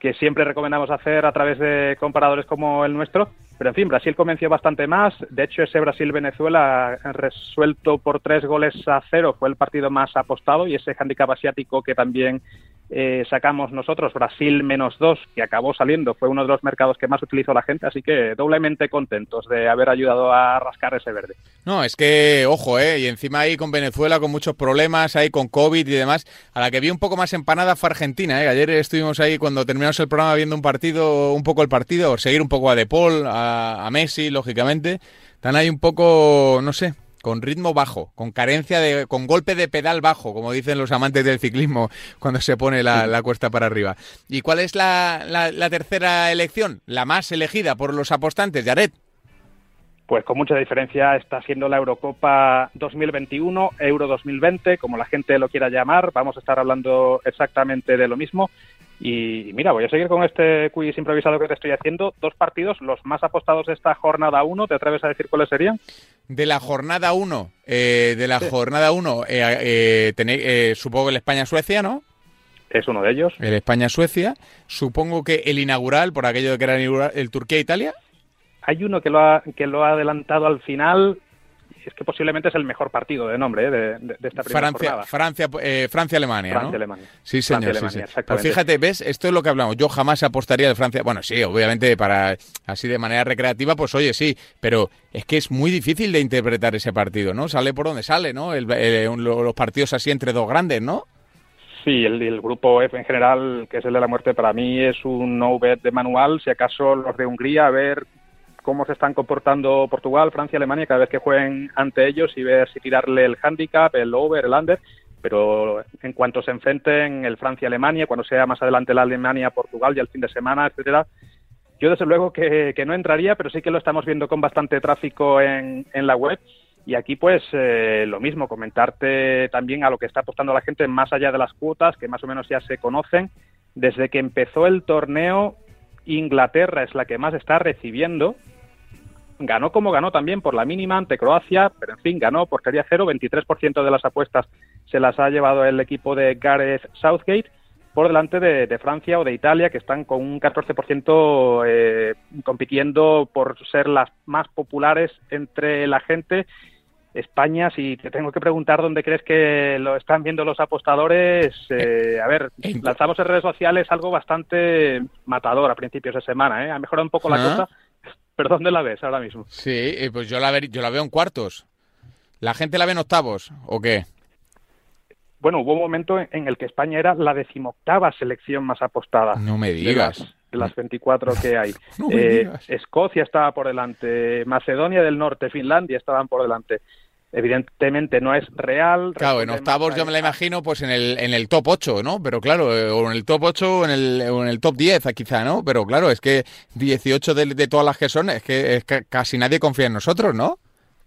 que siempre recomendamos hacer a través de comparadores como el nuestro. Pero en fin, Brasil convenció bastante más. De hecho, ese Brasil-Venezuela resuelto por tres goles a cero fue el partido más apostado y ese handicap asiático que también eh, sacamos nosotros Brasil menos dos, que acabó saliendo, fue uno de los mercados que más utilizó la gente, así que doblemente contentos de haber ayudado a rascar ese verde. No, es que, ojo, ¿eh? y encima ahí con Venezuela con muchos problemas, ahí con COVID y demás, a la que vi un poco más empanada fue Argentina, ¿eh? ayer estuvimos ahí cuando terminamos el programa viendo un partido, un poco el partido, seguir un poco a De Paul, a, a Messi, lógicamente, están ahí un poco, no sé, con ritmo bajo, con carencia de, con golpe de pedal bajo, como dicen los amantes del ciclismo cuando se pone la, la cuesta para arriba. ¿Y cuál es la, la, la, tercera elección? La más elegida por los apostantes, Jared. Pues con mucha diferencia está siendo la Eurocopa 2021, Euro 2020, como la gente lo quiera llamar. Vamos a estar hablando exactamente de lo mismo. Y mira, voy a seguir con este quiz improvisado que te estoy haciendo. Dos partidos, los más apostados de esta jornada 1. ¿Te atreves a decir cuáles serían? De la jornada 1, eh, de la sí. jornada 1, eh, eh, eh, supongo que el España-Suecia, ¿no? Es uno de ellos. El España-Suecia. Supongo que el inaugural, por aquello de que era el, el Turquía-Italia. Hay uno que lo, ha, que lo ha adelantado al final, es que posiblemente es el mejor partido de nombre ¿eh? de, de, de, esta primera Francia, jornada. Francia, eh, Francia, Alemania, Francia, ¿no? Alemania. Sí, señor. Francia, sí, Alemania, sí. Pues fíjate, ves, esto es lo que hablamos. Yo jamás apostaría de Francia. Bueno, sí, obviamente para así de manera recreativa, pues oye, sí, pero es que es muy difícil de interpretar ese partido, ¿no? Sale por donde sale, ¿no? El, el, los partidos así entre dos grandes, ¿no? Sí, el, el, grupo F en general, que es el de la muerte, para mí es un no bet de manual. Si acaso los de Hungría, a ver cómo se están comportando Portugal, Francia, Alemania cada vez que jueguen ante ellos y ver si tirarle el handicap, el over, el under. Pero en cuanto se enfrenten el Francia-Alemania, cuando sea más adelante la Alemania-Portugal y el fin de semana, etcétera, yo desde luego que, que, no entraría, pero sí que lo estamos viendo con bastante tráfico en, en la web. Y aquí, pues, eh, lo mismo, comentarte también a lo que está apostando la gente más allá de las cuotas, que más o menos ya se conocen. Desde que empezó el torneo, Inglaterra es la que más está recibiendo. Ganó como ganó también por la mínima ante Croacia, pero en fin, ganó portería cero. 23% de las apuestas se las ha llevado el equipo de Gareth Southgate por delante de, de, Francia o de Italia, que están con un 14% eh, compitiendo por ser las más populares entre la gente. España, si te tengo que preguntar dónde crees que lo están viendo los apostadores, eh, a ver, lanzamos en redes sociales algo bastante matador a principios de semana, ¿eh? Ha mejorado un poco la cosa, pero ¿dónde la ves ahora mismo? Sí, pues yo la, ver, yo la veo en cuartos. ¿La gente la ve en octavos o qué? bueno, hubo un momento en el que España era la decimoctava selección más apostada. No me digas. De las, de las 24 que hay. no eh, Escocia estaba por delante, Macedonia del Norte, Finlandia estaban por delante. Evidentemente no es real. Claro, en octavos yo me la imagino pues en el, en el top 8, ¿no? Pero claro, eh, o en el top 8 o en el, o en el top 10 quizá, ¿no? Pero claro, es que 18 de, de todas las que son, es que, es que casi nadie confía en nosotros, ¿no?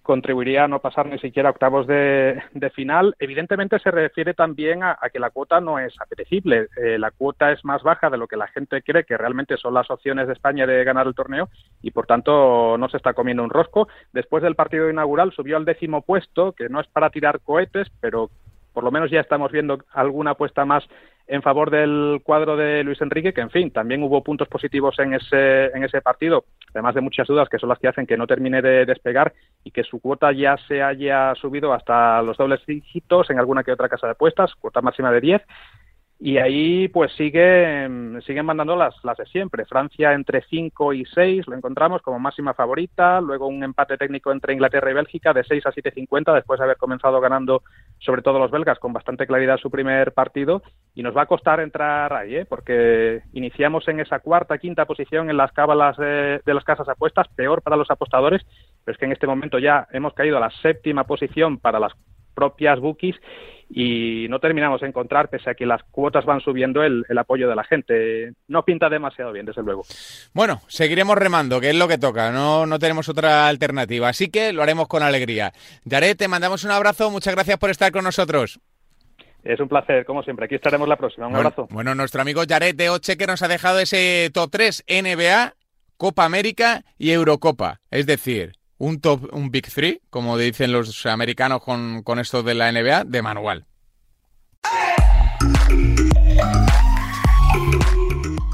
Contribuiría a no pasar ni siquiera octavos de, de final. Evidentemente se refiere también a, que la cuota no es apetecible. Eh, la cuota es más baja de lo que la gente cree que realmente son las opciones de España de ganar el torneo y por tanto no se está comiendo un rosco. Después del partido inaugural subió al décimo puesto, que no es para tirar cohetes, pero por lo menos ya estamos viendo alguna apuesta más en favor del cuadro de Luis Enrique, que en fin, también hubo puntos positivos en ese, en ese partido, además de muchas dudas que son las que hacen que no termine de despegar y que su cuota ya se haya subido hasta los dobles dígitos en alguna que otra casa de apuestas, cuota máxima de 10. Y ahí pues siguen, siguen mandando las, las de siempre. Francia entre 5 y 6 lo encontramos como máxima favorita. Luego un empate técnico entre Inglaterra y Bélgica de 6 a 7.50 después de haber comenzado ganando sobre todo los belgas con bastante claridad su primer partido. Y nos va a costar entrar ahí, ¿eh? porque iniciamos en esa cuarta, quinta posición en las cábalas de, de las casas apuestas, peor para los apostadores, pero es que en este momento ya hemos caído a la séptima posición para las propias bookies y no terminamos de encontrar, pese a que las cuotas van subiendo, el, el, apoyo de la gente. No pinta demasiado bien, desde luego. Bueno, seguiremos remando, que es lo que toca, no, no tenemos otra alternativa, así que lo haremos con alegría. Yaret, te mandamos un abrazo, muchas gracias por estar con nosotros. Es un placer, como siempre. Aquí estaremos la próxima. Un bueno, abrazo. Bueno, nuestro amigo Jared de Oche que nos ha dejado ese top 3 NBA Copa América y Eurocopa. Es decir, un top, un Big Three, como dicen los americanos con, con esto de la NBA, de manual.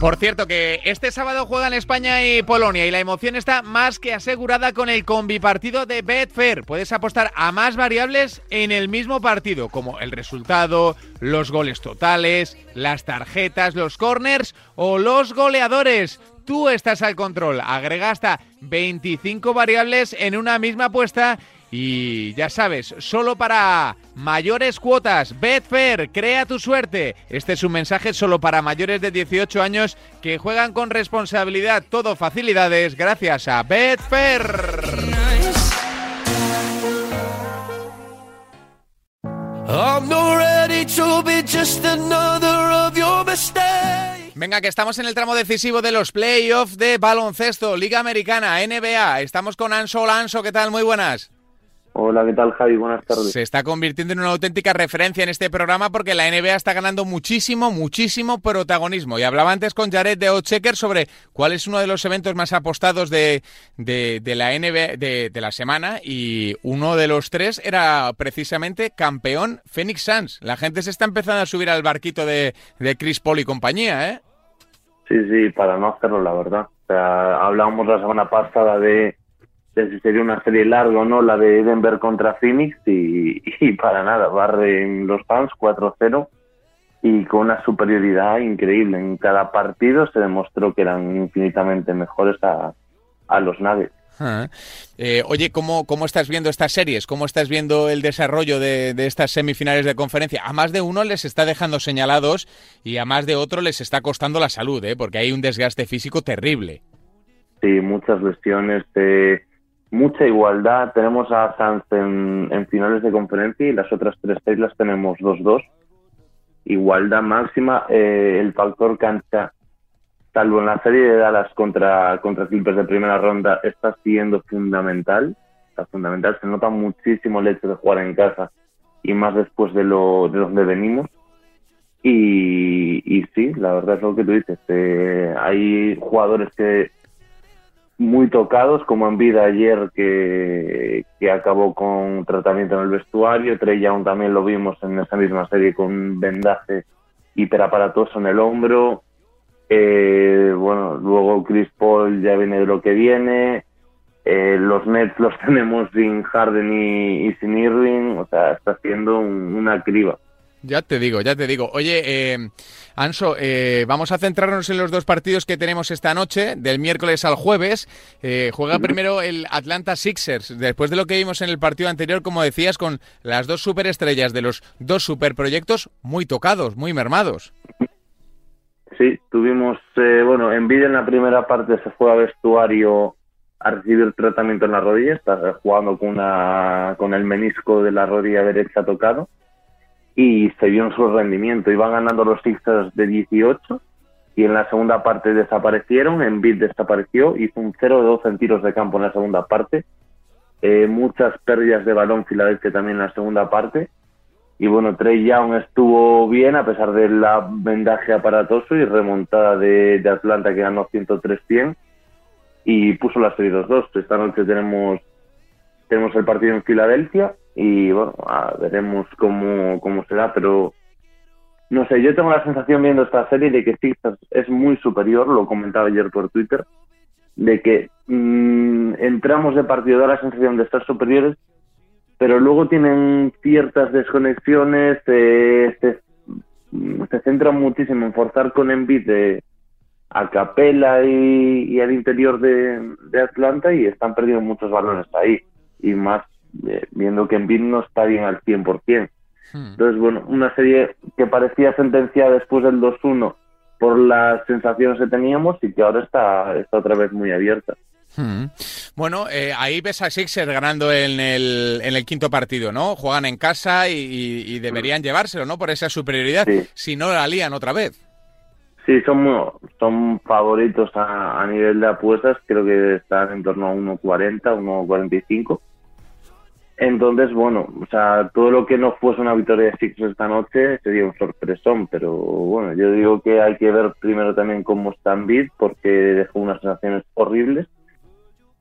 Por cierto, que este sábado juegan España y Polonia y la emoción está más que asegurada con el combipartido de Betfair. Puedes apostar a más variables en el mismo partido, como el resultado, los goles totales, las tarjetas, los corners o los goleadores. Tú estás al control. Agrega hasta 25 variables en una misma apuesta y ya sabes, solo para mayores cuotas, Betfair, crea tu suerte. Este es un mensaje solo para mayores de 18 años que juegan con responsabilidad, todo facilidades gracias a Betfair. Venga, que estamos en el tramo decisivo de los playoffs de baloncesto, Liga Americana, NBA. Estamos con Anso Lanso, ¿qué tal? Muy buenas. Hola, ¿qué tal Javi? Buenas tardes. Se está convirtiendo en una auténtica referencia en este programa porque la NBA está ganando muchísimo, muchísimo protagonismo. Y hablaba antes con Jared de Ochecker sobre cuál es uno de los eventos más apostados de, de, la NBA de, de, la semana y uno de los tres era precisamente campeón Phoenix Suns. La gente se está empezando a subir al barquito de, de Chris Paul y compañía, ¿eh? Sí, sí, para no hacerlo, la verdad. O sea, hablábamos la semana pasada de sería una serie larga o no, la de Denver contra Phoenix, y, y para nada, barren los fans 4-0 y con una superioridad increíble. En cada partido se demostró que eran infinitamente mejores a, a los Nuggets. Ah. Eh, oye, ¿cómo, ¿cómo estás viendo estas series? ¿Cómo estás viendo el desarrollo de, de, estas semifinales de conferencia? A más de uno les está dejando señalados y a más de otro les está costando la salud, ¿eh? porque hay un desgaste físico terrible. Sí, muchas lesiones. de mucha igualdad. Tenemos a Sanz en, finales de conferencia y las otras tres series las tenemos 2-2. Igualdad máxima. Eh, el factor cancha, salvo en la serie de Dallas contra, contra Clippers de primera ronda, está siendo fundamental. Está fundamental. Se nota muchísimo el hecho de jugar en casa y más después de, lo, de donde venimos. Y, y sí, la verdad es lo que tú dices. Eh, hay jugadores que muy tocados, como en vida ayer que, que acabó con tratamiento en el vestuario. Trey Young también lo vimos en esa misma serie con un vendaje hiperaparatoso en el hombro. Eh, bueno, luego Chris Paul ya viene de lo que viene. Eh, los Nets los tenemos sin Harden y, sin Irving. O sea, está haciendo una criba. Ya te digo, ya te digo. Oye, eh, Anso, eh, vamos a centrarnos en los dos partidos que tenemos esta noche, del miércoles al jueves. Eh, juega primero el Atlanta Sixers, después de lo que vimos en el partido anterior, como decías, con las dos superestrellas de los dos superproyectos muy tocados, muy mermados. Sí, tuvimos, eh, bueno, Envidia en la primera parte se fue a vestuario a recibir tratamiento en la rodilla, está jugando con, una, con el menisco de la rodilla derecha tocado y se vio en su rendimiento. Iban ganando los Sixers de 18 y en la segunda parte desaparecieron, en bid desapareció, hizo un 0 de 12 en tiros de campo en la segunda parte, eh, muchas pérdidas de balón Filadelfia también en la segunda parte y bueno, Trey Young estuvo bien a pesar del vendaje aparatoso y remontada de, de Atlanta que ganó 103-100 y puso la serie 2-2. Esta noche tenemos, tenemos el partido en Filadelfia y bueno, veremos cómo, cómo será, pero no sé, yo tengo la sensación viendo esta serie de que Sixers es muy superior, lo comentaba ayer por Twitter, de que mm, entramos de partido, da la sensación de estar superiores, pero luego tienen ciertas desconexiones, se, se centran muchísimo en forzar con Embiid de, a capela y, al interior de, de Atlanta y están perdiendo muchos balones ahí, y más eh, viendo que Embiid no está bien al 100%. Hmm. Entonces, bueno, una serie que parecía sentenciada después del 2-1 por las sensaciones que teníamos y que ahora está, está otra vez muy abierta. Hmm. Bueno, eh, ahí ves a Sixers ganando en el, en el quinto partido, ¿no? Juegan en casa y, deberían llevárselo, ¿no? Por esa superioridad, si no la lían otra vez. Sí, son, son favoritos a, a nivel de apuestas, creo que están en torno a 1.40, 1.45 Entonces, bueno, o sea, todo lo que no fuese una victoria de Sixers esta noche sería un sorpresón, pero bueno, yo digo que hay que ver primero también cómo está Embiid, porque dejó unas sensaciones horribles,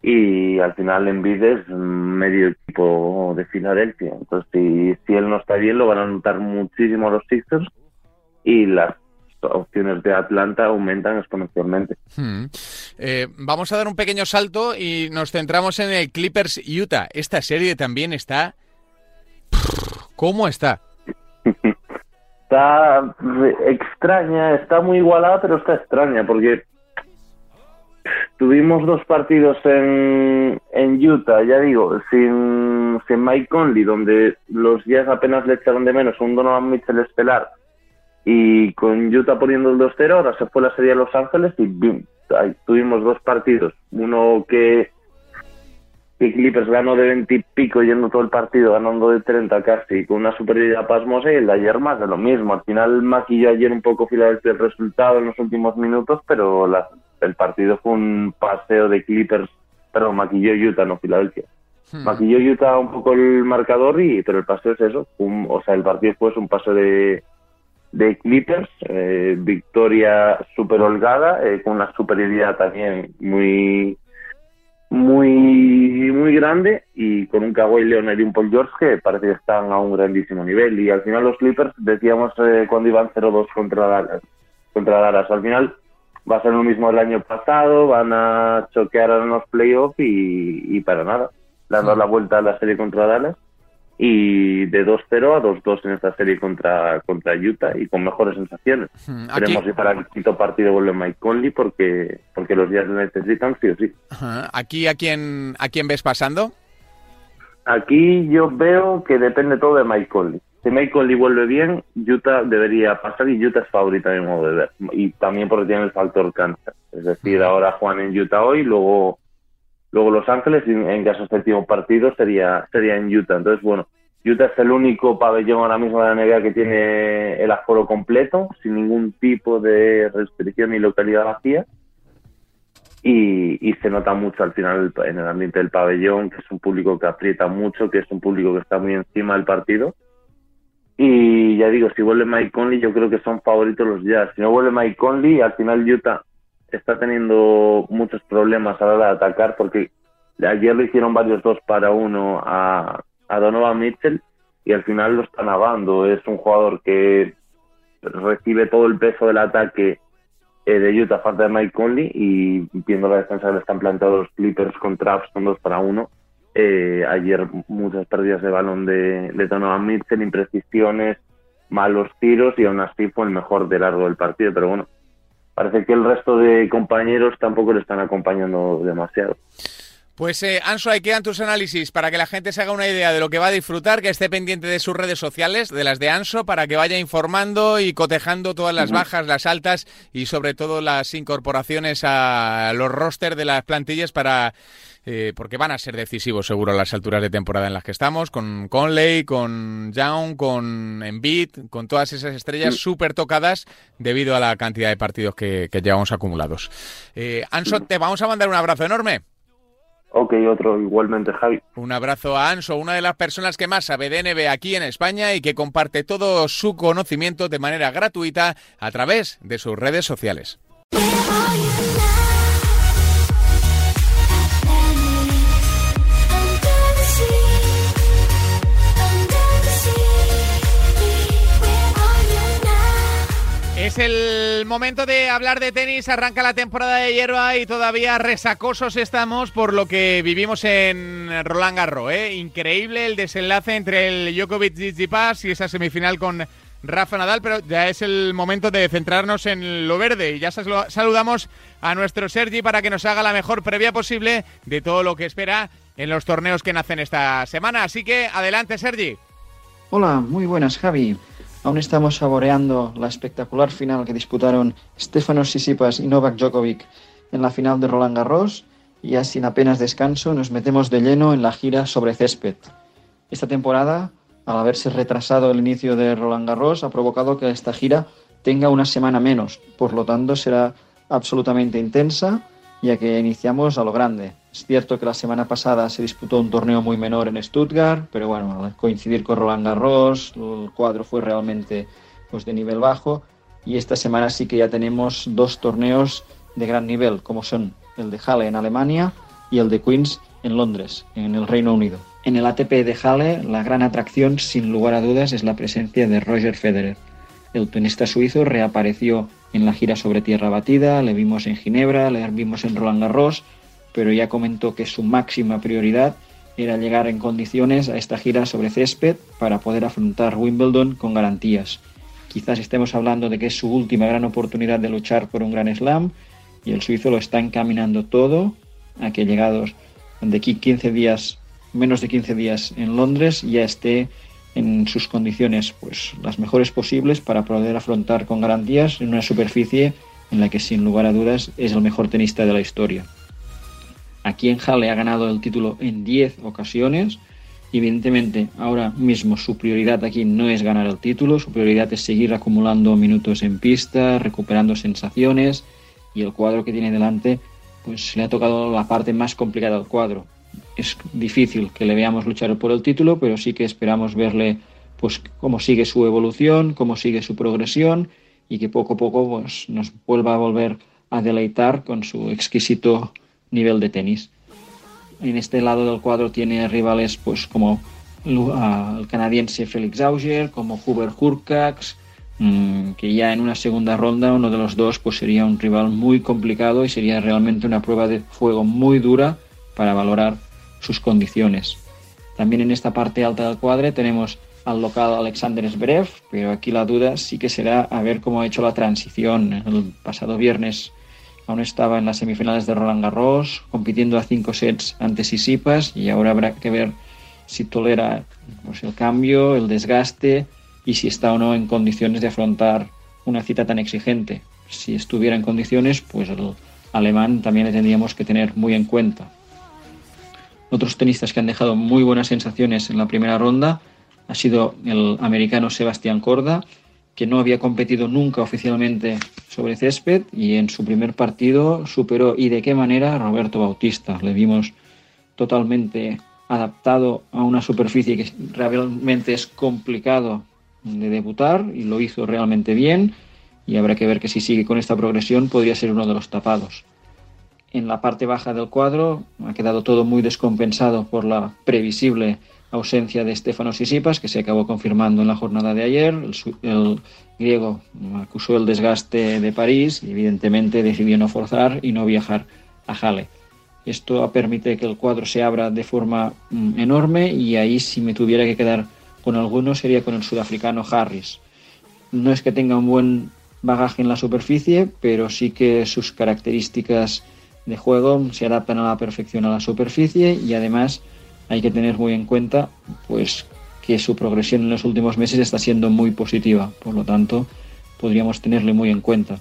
y al final Embiid es medio equipo de Filadelfia, entonces si, si él no está bien lo van a notar muchísimo los Sixers, y las opciones de Atlanta aumentan exponencialmente. Hmm. Eh, vamos a dar un pequeño salto y nos centramos en el Clippers Utah. Esta serie también está... ¿Cómo está? está extraña, está muy igualada, pero está extraña porque tuvimos dos partidos en, en Utah, ya digo, sin, sin Mike Conley, donde los días apenas le echaron de menos un Donovan Mitchell estelar y con Utah poniendo el 2-0, ahora se fue la serie a Los Ángeles y ahí tuvimos dos partidos. Uno que, que Clippers ganó de 20 y pico yendo todo el partido, ganando de 30 casi, con una superioridad pasmosa y el de ayer más de lo mismo. Al final maquilló ayer un poco Filadelfia el resultado en los últimos minutos, pero el partido fue un paseo de Clippers, pero maquilló Utah, no Filadelfia. Hmm. Maquilló Utah un poco el marcador, y pero el paseo es eso. o sea, el partido fue un paseo de de Clippers, eh, victoria super holgada, eh, con una superioridad también muy muy muy grande y con un Kawhi Leonard y un Paul George que parece que están a un grandísimo nivel. Y al final los Clippers decíamos eh, cuando iban 0-2 contra Dallas, contra Dallas. Al final va a ser lo mismo del año pasado van a choquear en los playoffs y, y para nada dando la vuelta a la serie contra Dallas y de 2-0 a 2-2 en esta serie contra, contra Utah y con mejores sensaciones. Hmm, Esperemos si para el quinto partido vuelve Mike Conley porque, porque los días lo necesitan sí o sí. ¿Aquí a quién, a quién ves pasando? Aquí yo veo que depende todo de Mike Conley. Si Mike Conley vuelve bien, Utah debería pasar y Utah es favorita en modo de ver. Y también porque tiene el factor cáncer. Es decir, ahora juegan en Utah hoy, luego Luego Los Ángeles, en caso de este partido, sería, sería en Utah. Entonces, bueno, Utah es el único pabellón ahora mismo de la NBA que tiene el aforo completo, sin ningún tipo de restricción ni localidad vacía. Y, y, se nota mucho al final en el ambiente del pabellón, que es un público que aprieta mucho, que es un público que está muy encima del partido. Y ya digo, si vuelve Mike Conley, yo creo que son favoritos los Jazz. Si no vuelve Mike Conley, al final Utah está teniendo muchos problemas a la hora de atacar porque ayer le hicieron varios dos para uno a, Donovan Mitchell y al final lo están lavando. Es un jugador que recibe todo el peso del ataque eh, de Utah falta de Mike Conley y viendo la defensa que le están planteando los Clippers con traps con dos para uno. Eh, ayer muchas pérdidas de balón de, de Donovan Mitchell, imprecisiones, malos tiros y aún así fue el mejor de largo del partido. Pero bueno, parece que el resto de compañeros tampoco le están acompañando demasiado. Pues eh, Anso, ahí quedan tus análisis para que la gente se haga una idea de lo que va a disfrutar, que esté pendiente de sus redes sociales, de las de Anso, para que vaya informando y cotejando todas las bajas, las altas y sobre todo las incorporaciones a los rosters de las plantillas para eh, porque van a ser decisivos seguro a las alturas de temporada en las que estamos, con Conley, con Young, con Embiid, con todas esas estrellas súper tocadas debido a la cantidad de partidos que, llevamos acumulados. Eh, Anso, te vamos a mandar un abrazo enorme. Ok, otro igualmente, Javi. Un abrazo a Anso, una de las personas que más sabe de aquí en España y que comparte todo su conocimiento de manera gratuita a través de sus redes sociales. Es el momento de hablar de tenis, arranca la temporada de hierba y todavía resacosos estamos por lo que vivimos en Roland Garros. ¿eh? Increíble el desenlace entre el Djokovic Tsitsipas y esa semifinal con Rafa Nadal, pero ya es el momento de centrarnos en lo verde y ya saludamos a nuestro Sergi para que nos haga la mejor previa posible de todo lo que espera en los torneos que nacen esta semana. Así que adelante, Sergi. Hola, muy buenas, Javi. Aún estamos saboreando la espectacular final que disputaron Stefanos Sisipas y Novak Djokovic en la final de Roland Garros y ya sin apenas descanso nos metemos de lleno en la gira sobre césped. Esta temporada, al haberse retrasado el inicio de Roland Garros, ha provocado que esta gira tenga una semana menos, por lo tanto será absolutamente intensa ya que iniciamos a lo grande. Es cierto que la semana pasada se disputó un torneo muy menor en Stuttgart, pero bueno, al coincidir con Roland Garros, el cuadro fue realmente pues, de nivel bajo y esta semana sí que ya tenemos dos torneos de gran nivel, como son el de Halle en Alemania y el de Queens en Londres, en el Reino Unido. En el ATP de Halle, la gran atracción, sin lugar a dudas, es la presencia de Roger Federer. El tenista suizo reapareció en la gira sobre tierra batida, le vimos en Ginebra, le vimos en Roland Garros, pero ya comentó que su máxima prioridad era llegar en condiciones a esta gira sobre césped para poder afrontar Wimbledon con garantías. Quizás estemos hablando de que es su última gran oportunidad de luchar por un gran slam y el suizo lo está encaminando todo a que llegados de aquí 15 días, menos de 15 días en Londres, ya esté en sus condiciones pues las mejores posibles para poder afrontar con garantías en una superficie en la que sin lugar a dudas es el mejor tenista de la historia. Aquí en Halle ha ganado el título en 10 ocasiones. Evidentemente, ahora mismo su prioridad aquí no es ganar el título, su prioridad es seguir acumulando minutos en pista, recuperando sensaciones y el cuadro que tiene delante pues le ha tocado la parte más complicada del cuadro, es difícil que le veamos luchar por el título, pero sí que esperamos verle pues cómo sigue su evolución, cómo sigue su progresión y que poco a poco pues, nos vuelva a volver a deleitar con su exquisito nivel de tenis. En este lado del cuadro tiene rivales pues como el canadiense Felix Auger, como Hubert Hurkacz, mm, que ya en una segunda ronda uno de los dos pues sería un rival muy complicado y sería realmente una prueba de fuego muy dura para valorar sus condiciones. También en esta parte alta del cuadre tenemos al local Alexander Zverev, pero aquí la duda sí que será a ver cómo ha hecho la transición. El pasado viernes aún estaba en las semifinales de Roland Garros, compitiendo a cinco sets ante Sisipas y ahora habrá que ver si tolera pues, el cambio, el desgaste y si está o no en condiciones de afrontar una cita tan exigente. Si estuviera en condiciones, pues el alemán también le tendríamos que tener muy en cuenta. Otros tenistas que han dejado muy buenas sensaciones en la primera ronda ha sido el americano Sebastián Corda, que no había competido nunca oficialmente sobre césped y en su primer partido superó y de qué manera a Roberto Bautista. Le vimos totalmente adaptado a una superficie que realmente es complicado de debutar y lo hizo realmente bien y habrá que ver que si sigue con esta progresión podría ser uno de los tapados en la parte baja del cuadro. Ha quedado todo muy descompensado por la previsible ausencia de Stefano Sisipas, que se acabó confirmando en la jornada de ayer. El, griego acusó el desgaste de París y evidentemente decidió no forzar y no viajar a Halle. Esto permite que el cuadro se abra de forma mm, enorme y ahí si me tuviera que quedar con alguno sería con el sudafricano Harris. No es que tenga un buen bagaje en la superficie, pero sí que sus características de juego se adaptan a la perfección a la superficie y además hay que tener muy en cuenta pues que su progresión en los últimos meses está siendo muy positiva, por lo tanto podríamos tenerle muy en cuenta.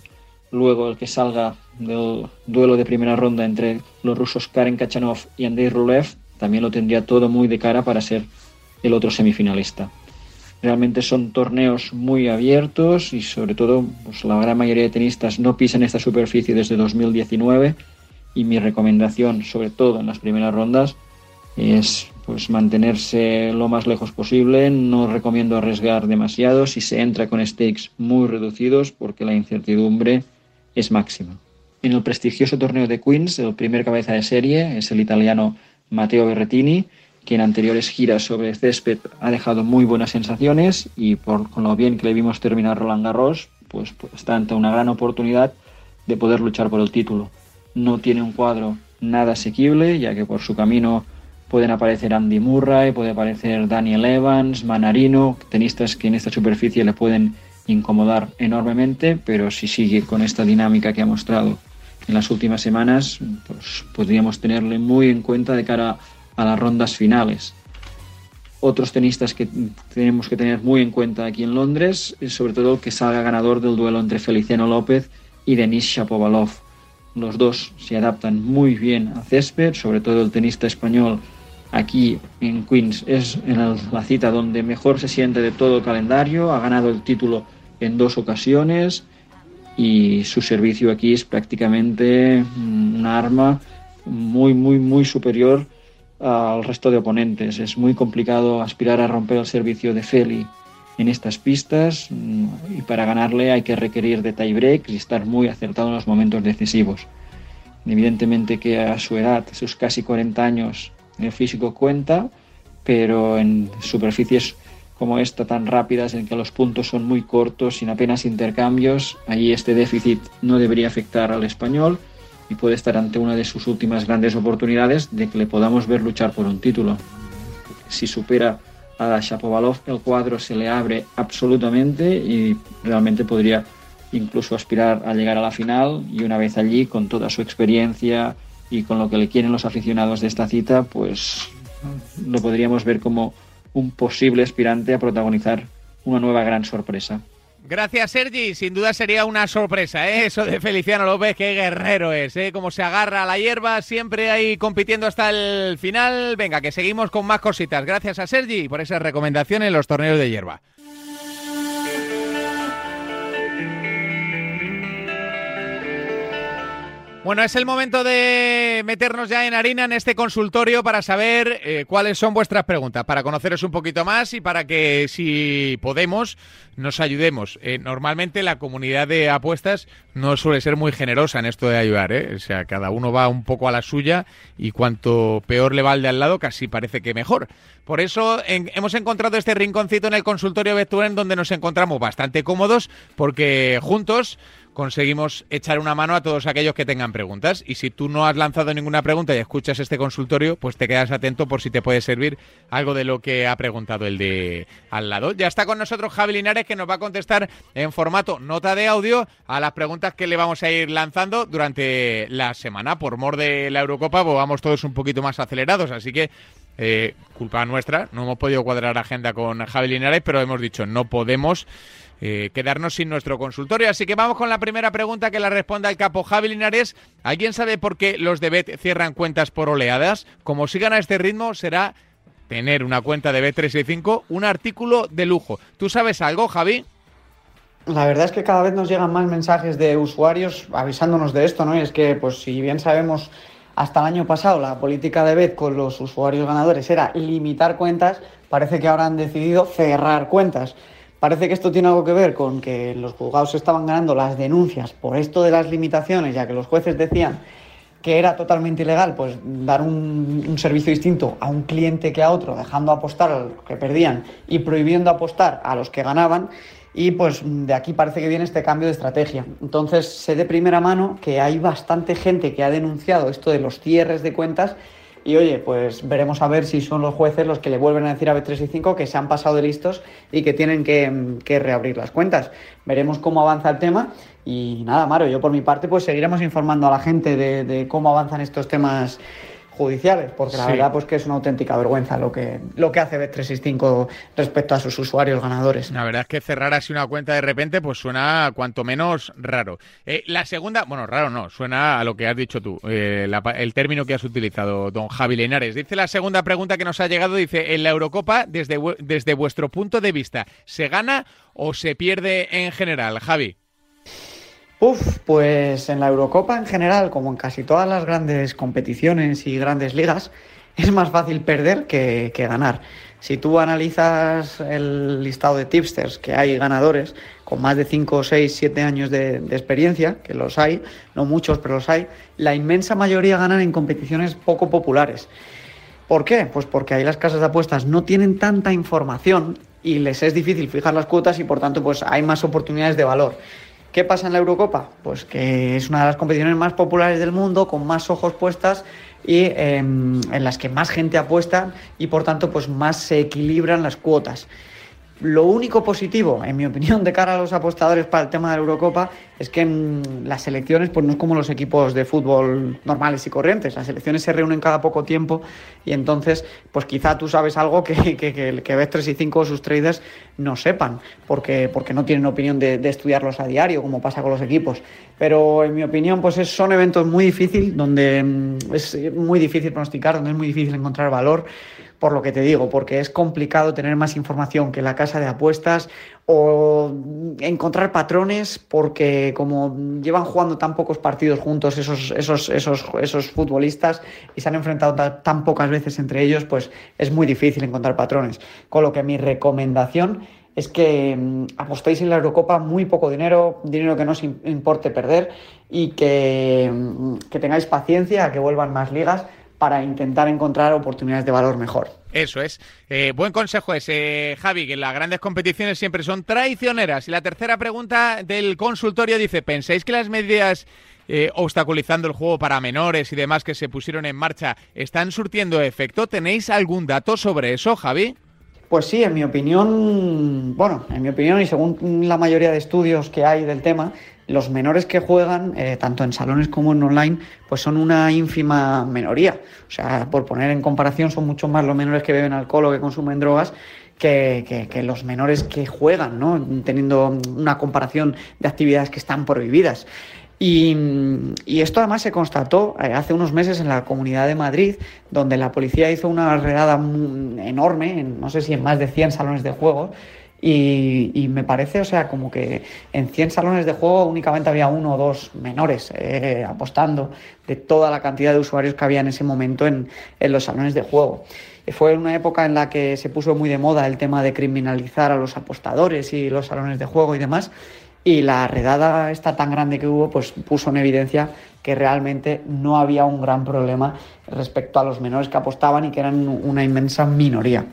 Luego el que salga del duelo de primera ronda entre los rusos Karen Kachanov y Andrei Rulev también lo tendría todo muy de cara para ser el otro semifinalista. Realmente son torneos muy abiertos y sobre todo pues, la gran mayoría de tenistas no pisan esta superficie desde 2019 y mi recomendación, sobre todo en las primeras rondas, es pues mantenerse lo más lejos posible. No recomiendo arriesgar demasiado si se entra con stakes muy reducidos porque la incertidumbre es máxima. En el prestigioso torneo de Queens, el primer cabeza de serie es el italiano Matteo Berrettini, que en anteriores giras sobre césped ha dejado muy buenas sensaciones y por, con lo bien que le vimos terminar Roland Garros, pues, pues está ante una gran oportunidad de poder luchar por el título no tiene un cuadro nada asequible, ya que por su camino pueden aparecer Andy Murray, puede aparecer Daniel Evans, Manarino, tenistas que en esta superficie le pueden incomodar enormemente, pero si sigue con esta dinámica que ha mostrado en las últimas semanas, pues podríamos tenerle muy en cuenta de cara a las rondas finales. Otros tenistas que tenemos que tener muy en cuenta aquí en Londres, es sobre todo que salga ganador del duelo entre Feliciano López y Denis Shapovalov los dos se adaptan muy bien a césped, sobre todo el tenista español aquí en Queens es en la cita donde mejor se siente de todo el calendario, ha ganado el título en dos ocasiones y su servicio aquí es prácticamente un arma muy, muy, muy superior al resto de oponentes. Es muy complicado aspirar a romper el servicio de Feli en estas pistas mm, y para ganarle hay que requerir de tiebreaks y estar muy acertado en los momentos decisivos. Evidentemente que a su edad, sus casi 40 años, el físico cuenta, pero en superficies como esta tan rápidas en que los puntos son muy cortos sin apenas intercambios, ahí este déficit no debería afectar al español y puede estar ante una de sus últimas grandes oportunidades de que le podamos ver luchar por un título. Si supera a Shapovalov, el cuadro se le abre absolutamente y realmente podría incluso aspirar a llegar a la final y una vez allí, con toda su experiencia y con lo que le quieren los aficionados de esta cita, pues lo podríamos ver como un posible aspirante a protagonizar una nueva gran sorpresa. Gracias, Sergi. Sin duda sería una sorpresa, ¿eh? Eso de Feliciano López, qué guerrero es, ¿eh? Como se agarra a la hierba, siempre ahí compitiendo hasta el final. Venga, que seguimos con más cositas. Gracias a Sergi por esa recomendación en los torneos de hierba. Bueno, es el momento de meternos ya en harina en este consultorio para saber eh, cuáles son vuestras preguntas, para conoceros un poquito más y para que, si podemos, nos ayudemos. Eh, normalmente la comunidad de apuestas no suele ser muy generosa en esto de ayudar, ¿eh? O sea, cada uno va un poco a la suya y cuanto peor le va al de al lado, casi parece que mejor. Por eso hemos encontrado este rinconcito en el consultorio en donde nos encontramos bastante cómodos porque juntos conseguimos echar una mano a todos aquellos que tengan preguntas. Y si tú no has lanzado ninguna pregunta y escuchas este consultorio, pues te quedas atento por si te puede servir algo de lo que ha preguntado el de al lado. Ya está con nosotros Javi Linares que nos va a contestar en formato nota de audio a las preguntas que le vamos a ir lanzando durante la semana. Por mor de la Eurocopa, pues vamos todos un poquito más acelerados, así que eh, culpa nuestra, no hemos podido cuadrar agenda con Javi Linares, pero hemos dicho no podemos eh, quedarnos sin nuestro consultorio. Así que vamos con la primera pregunta que la responda el capo Javi Linares. ¿Alguien sabe por qué los de Bet cierran cuentas por oleadas? Como sigan a este ritmo, será tener una cuenta de Bet365 un artículo de lujo. ¿Tú sabes algo, Javi? La verdad es que cada vez nos llegan más mensajes de usuarios avisándonos de esto, ¿no? Y es que, pues si bien sabemos hasta el año pasado la política de Bet con los usuarios ganadores era limitar cuentas, parece que ahora han decidido cerrar cuentas. Parece que esto tiene algo que ver con que los juzgados estaban ganando las denuncias por esto de las limitaciones, ya que los jueces decían que era totalmente ilegal pues dar un, servicio distinto a un cliente que a otro, dejando apostar a los que perdían y prohibiendo apostar a los que ganaban. Y pues de aquí parece que viene este cambio de estrategia. Entonces sé de primera mano que hay bastante gente que ha denunciado esto de los cierres de cuentas y oye, pues veremos a ver si son los jueces los que le vuelven a decir a B3 y 5 que se han pasado de listos y que tienen que, reabrir las cuentas. Veremos cómo avanza el tema. Y nada, Maro, yo por mi parte, pues seguiremos informando a la gente de cómo avanzan estos temas judiciales, porque la verdad pues que es una auténtica vergüenza lo que, lo que hace Bet365 respecto a sus usuarios ganadores. La verdad es que cerrar así una cuenta de repente pues suena cuanto menos raro. Eh, la segunda, bueno, raro no, suena a lo que has dicho tú, eh, el término que has utilizado, don Javi Lenares. Dice la segunda pregunta que nos ha llegado, dice, en la Eurocopa, desde, desde vuestro punto de vista, ¿se gana o se pierde en general, Javi? Uf, pues en la Eurocopa en general, como en casi todas las grandes competiciones y grandes ligas, es más fácil perder que, ganar. Si tú analizas el listado de tipsters, que hay ganadores con más de 5, 6, 7 años de, experiencia, que los hay, no muchos, pero los hay, la inmensa mayoría ganan en competiciones poco populares. ¿Por qué? Pues porque ahí las casas de apuestas no tienen tanta información y les es difícil fijar las cuotas y por tanto pues hay más oportunidades de valor. ¿Qué pasa en la Eurocopa? Pues que es una de las competiciones más populares del mundo, con más ojos puestas y em, en las que más gente apuesta y por tanto pues más se equilibran las cuotas. Lo único positivo, en mi opinión, de cara a los apostadores para el tema de la Eurocopa es que en las selecciones pues no es como los equipos de fútbol normales y corrientes. Las selecciones se reúnen cada poco tiempo y entonces pues quizá tú sabes algo que, que, que, que 3 y 5 sus traders no sepan porque, porque no tienen opinión de, estudiarlos a diario como pasa con los equipos. Pero en mi opinión pues son eventos muy difíciles donde mm, es muy difícil pronosticar, donde es muy difícil encontrar valor por lo que te digo, porque es complicado tener más información que la casa de apuestas o encontrar patrones, porque como llevan jugando tan pocos partidos juntos esos, esos, esos, esos futbolistas y se han enfrentado tan pocas veces entre ellos, pues es muy difícil encontrar patrones. Con lo que mi recomendación es que mm, apostéis en la Eurocopa muy poco dinero, dinero que no os importe perder y que, mm, que tengáis paciencia a que vuelvan más ligas para intentar encontrar oportunidades de valor mejor. Eso es. Eh, buen consejo ese, Javi, que las grandes competiciones siempre son traicioneras. Y la tercera pregunta del consultorio dice, ¿pensáis que las medidas eh, obstaculizando el juego para menores y demás que se pusieron en marcha están surtiendo efecto? ¿Tenéis algún dato sobre eso, Javi? Pues sí, en mi opinión, bueno, en mi opinión y según la mayoría de estudios que hay del tema, los menores que juegan, eh, tanto en salones como en online, pues son una ínfima minoría. O sea, por poner en comparación, son mucho más los menores que beben alcohol o que consumen drogas que, que, los menores que juegan, ¿no? Teniendo una comparación de actividades que están prohibidas. Y, esto además se constató eh, hace unos meses en la Comunidad de Madrid, donde la policía hizo una redada enorme, en, no sé si en más de 100 salones de juego, y, me parece, o sea, como que en 100 salones de juego únicamente había uno o dos menores eh, apostando de toda la cantidad de usuarios que había en ese momento en, en los salones de juego. Fue una época en la que se puso muy de moda el tema de criminalizar a los apostadores y los salones de juego y demás, y la redada esta tan grande que hubo pues puso en evidencia que realmente no había un gran problema respecto a los menores que apostaban y que eran una inmensa minoría.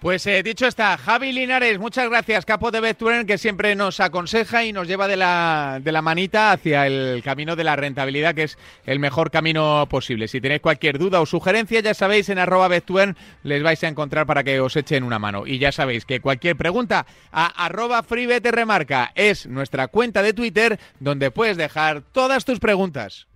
Pues eh, dicho está, Javi Linares, muchas gracias, capo de Betturen, que siempre nos aconseja y nos lleva de la, de la manita hacia el camino de la rentabilidad, que es el mejor camino posible. Si tenéis cualquier duda o sugerencia, ya sabéis, en arroba les vais a encontrar para que os echen una mano. Y ya sabéis que cualquier pregunta a arroba remarca es nuestra cuenta de Twitter, donde puedes dejar todas tus preguntas.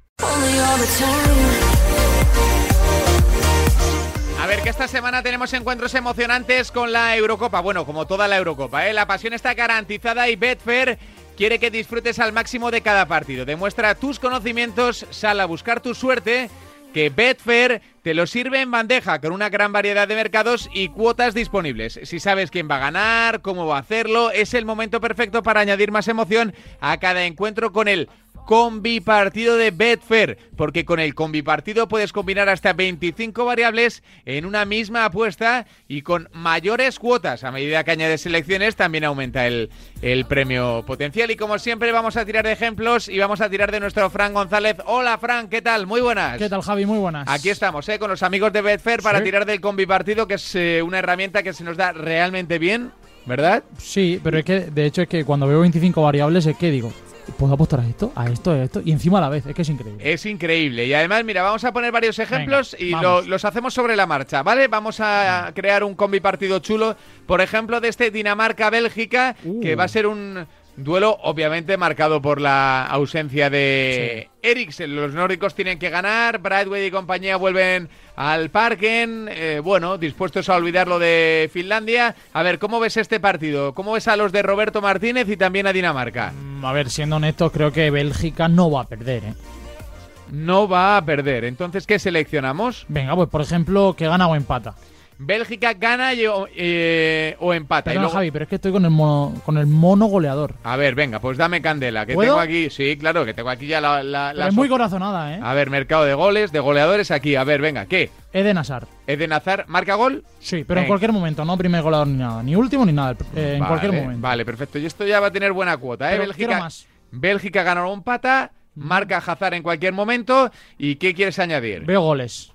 Ver, que esta semana tenemos encuentros emocionantes con la Eurocopa. Bueno, como toda la Eurocopa, ¿eh? La pasión está garantizada y Betfair quiere que disfrutes al máximo de cada partido. Demuestra tus conocimientos, sal a buscar tu suerte, que Betfair te lo sirve en bandeja con una gran variedad de mercados y cuotas disponibles. Si sabes quién va a ganar, cómo va a hacerlo, es el momento perfecto para añadir más emoción a cada encuentro con el combi partido de Betfair, porque con el combi partido puedes combinar hasta 25 variables en una misma apuesta y con mayores cuotas. A medida que añades selecciones también aumenta el, el premio potencial. Y como siempre vamos a tirar de ejemplos y vamos a tirar de nuestro Fran González. Hola Fran, ¿qué tal? Muy buenas. ¿Qué tal Javi? Muy buenas. Aquí estamos, ¿eh? con los amigos de Betfair para tirar del combi partido, que es eh, una herramienta que se nos da realmente bien. ¿Verdad? Sí, pero es que de hecho es que cuando veo 25 variables es que digo, puedo apostar a esto, a esto, a esto, y encima a la vez. Es que es increíble. Es increíble. Y además, mira, vamos a poner varios ejemplos y los hacemos sobre la marcha, ¿vale? Vamos a crear un combi partido chulo, por ejemplo, de este Dinamarca-Bélgica, que va a ser un Duelo obviamente marcado por la ausencia de Eriksen. Los nórdicos tienen que ganar, Bradway y compañía vuelven al Parken, eh, bueno, dispuestos a olvidar lo de Finlandia. A ver, ¿cómo ves este partido? ¿Cómo ves a los de Roberto Martínez y también a Dinamarca? Mm, a ver, siendo honesto, creo que Bélgica no va a perder, ¿eh? No va a perder. Entonces, ¿qué seleccionamos? Venga, pues por ejemplo, que gana o empata. Bélgica gana eh, o empata. Pero Javi, pero es que estoy con el, mono, con el mono goleador. A ver, venga, pues dame candela. Que tengo aquí, sí, claro, que tengo aquí ya la. es muy corazonada, ¿eh? A ver, mercado de goles, de goleadores aquí. A ver, venga, ¿qué? Eden Hazard. ¿Eden Hazard marca gol? Sí, pero en cualquier momento, no primer goleador ni nada, ni último ni nada, eh, en cualquier momento. Vale, perfecto. Y esto ya va a tener buena cuota, ¿eh? Bélgica, más. Bélgica gana o empata, marca Hazard en cualquier momento. ¿Y qué quieres añadir? Veo goles.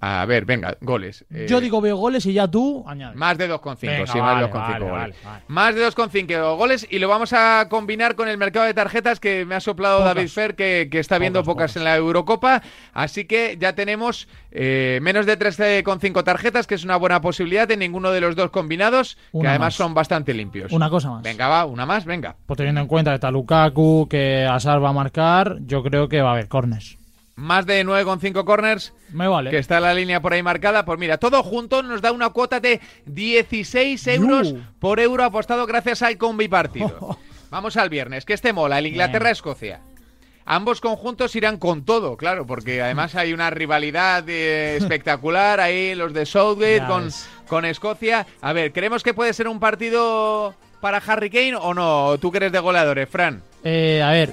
A ver, venga, goles. Yo eh, digo veo goles y ya tú añades. Más de 2,5, sí, más de 2,5 goles. más de 2,5 goles y lo vamos a combinar con el mercado de tarjetas que me ha soplado David Fer, que, está viendo pocas, en la Eurocopa. Así que ya tenemos eh, menos de 13,5 tarjetas, que es una buena posibilidad en ninguno de los dos combinados, que además son bastante limpios. Una cosa más. Venga, va, una más, venga. Pues teniendo en cuenta que está Lukaku, que Asar va a marcar, yo creo que va a haber cornes más de 9,5 corners. Me vale. Que está la línea por ahí marcada. Pues mira, todo junto nos da una cuota de 16 euros por euro apostado gracias al combi partido. Vamos al viernes, que este mola, el Inglaterra-Escocia. Ambos conjuntos irán con todo, claro, porque además hay una rivalidad eh, espectacular ahí, los de Southgate con, con Escocia. A ver, ¿creemos que puede ser un partido para Harry Kane o no? ¿Tú que eres de goleadores, Fran? Eh, a ver,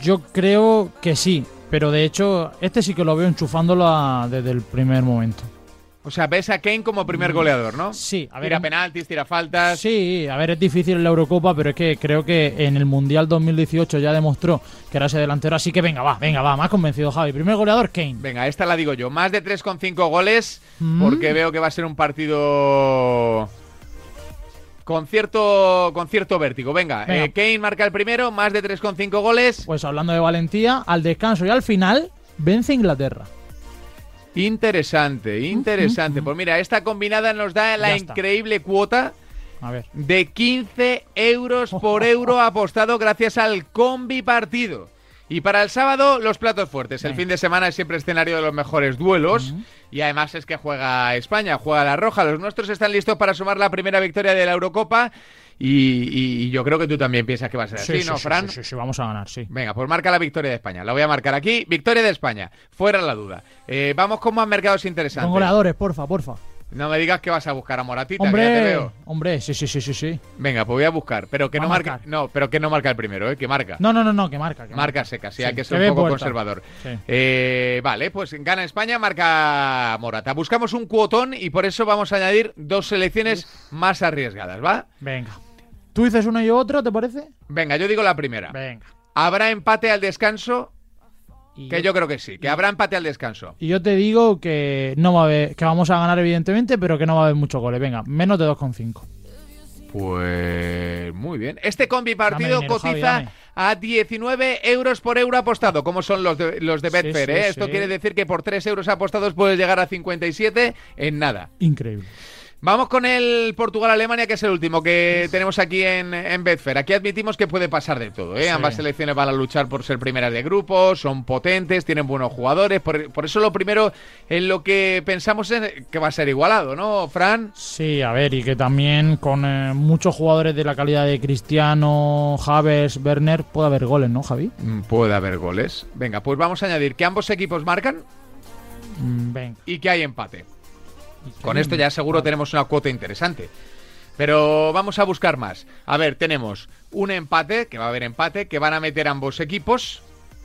yo creo que sí, pero de hecho, este sí que lo veo enchufándolo a- desde el primer momento. O sea, ves a Kane como primer goleador, ¿no? Mm. Sí, a ver. Tira en- penaltis, tira faltas. Sí, a ver, es difícil en la Eurocopa, pero es que creo que en el Mundial 2018 ya demostró que era ese delantero, así que venga, va, venga, va, más convencido Javi. Primer goleador, Kane. Venga, esta la digo yo. Más de 3,5 goles, Mm. porque veo que va a ser un partido con cierto, con cierto vértigo. Venga, Venga. eh, Kane marca el primero, más de 3,5 goles. Pues hablando de valentía, al descanso y al final, vence Inglaterra. Interesante, interesante. Pues mira, esta combinada nos da la increíble cuota A ver. de 15 euros por euro apostado gracias al combi partido. Y para el sábado, los platos fuertes. El fin de semana es siempre escenario de los mejores duelos. Y además es que juega España, juega la Roja. Los nuestros están listos para sumar la primera victoria de la Eurocopa. Y, y yo creo que tú también piensas que va a ser así, ¿no, Fran? Sí, sí, sí, vamos a ganar, sí. Venga, pues marca la victoria de España. La voy a marcar aquí. Victoria de España. Fuera la duda. Eh, vamos con más mercados interesantes. Con goleadores, porfa, porfa. No me digas que vas a buscar a Moratita, que ya te Hombre, veo. hombre, sí, sí, sí, sí, sí. Venga, pues voy a buscar. Pero que Va no a marque. marcar. No, pero que no marca el primero, ¿eh? Que marca. No, no, no, no, que marca. Que Marca seca, sí, hay que ser un poco puerta. conservador. Sí. Eh, vale, pues gana España, marca Morata. Buscamos un cuotón y por eso vamos a añadir dos selecciones más arriesgadas, ¿va? Venga. ¿Tú dices uno y otro, te parece? Venga, yo digo la primera. Venga. ¿Habrá empate al descanso? Y Que yo creo que sí, que habrá empate al descanso. Y yo te digo que no va a haber, que vamos a ganar evidentemente, pero que no va a haber muchos goles. Venga, menos de 2,5. Pues muy bien. Este combi partido dinero, cotiza a 19 euros por euro apostado, como son los de, los de Sí, Betfair. sí, ¿eh? sí. Esto quiere decir que por 3 euros apostados puedes llegar a 57 en nada. Increíble. Vamos con el Portugal-Alemania, que es el último que tenemos aquí en, en Betfair. Aquí admitimos que puede pasar de todo. ¿eh? Sí. Ambas selecciones van a luchar por ser primeras de grupo, son potentes, tienen buenos jugadores. Por, por eso lo primero en lo que pensamos es que va a ser igualado, ¿no, Fran? Sí, a ver, y que también con eh, muchos jugadores de la calidad de Cristiano, Javers, Werner, puede haber goles, ¿no, Javi? Mm, Puede haber goles. Venga, pues vamos a añadir que ambos equipos marcan Mm, venga. y que hay empate. Con esto ya seguro tenemos una cuota interesante. Pero vamos a buscar más. A ver, tenemos un empate, que va a haber empate, que van a meter ambos equipos,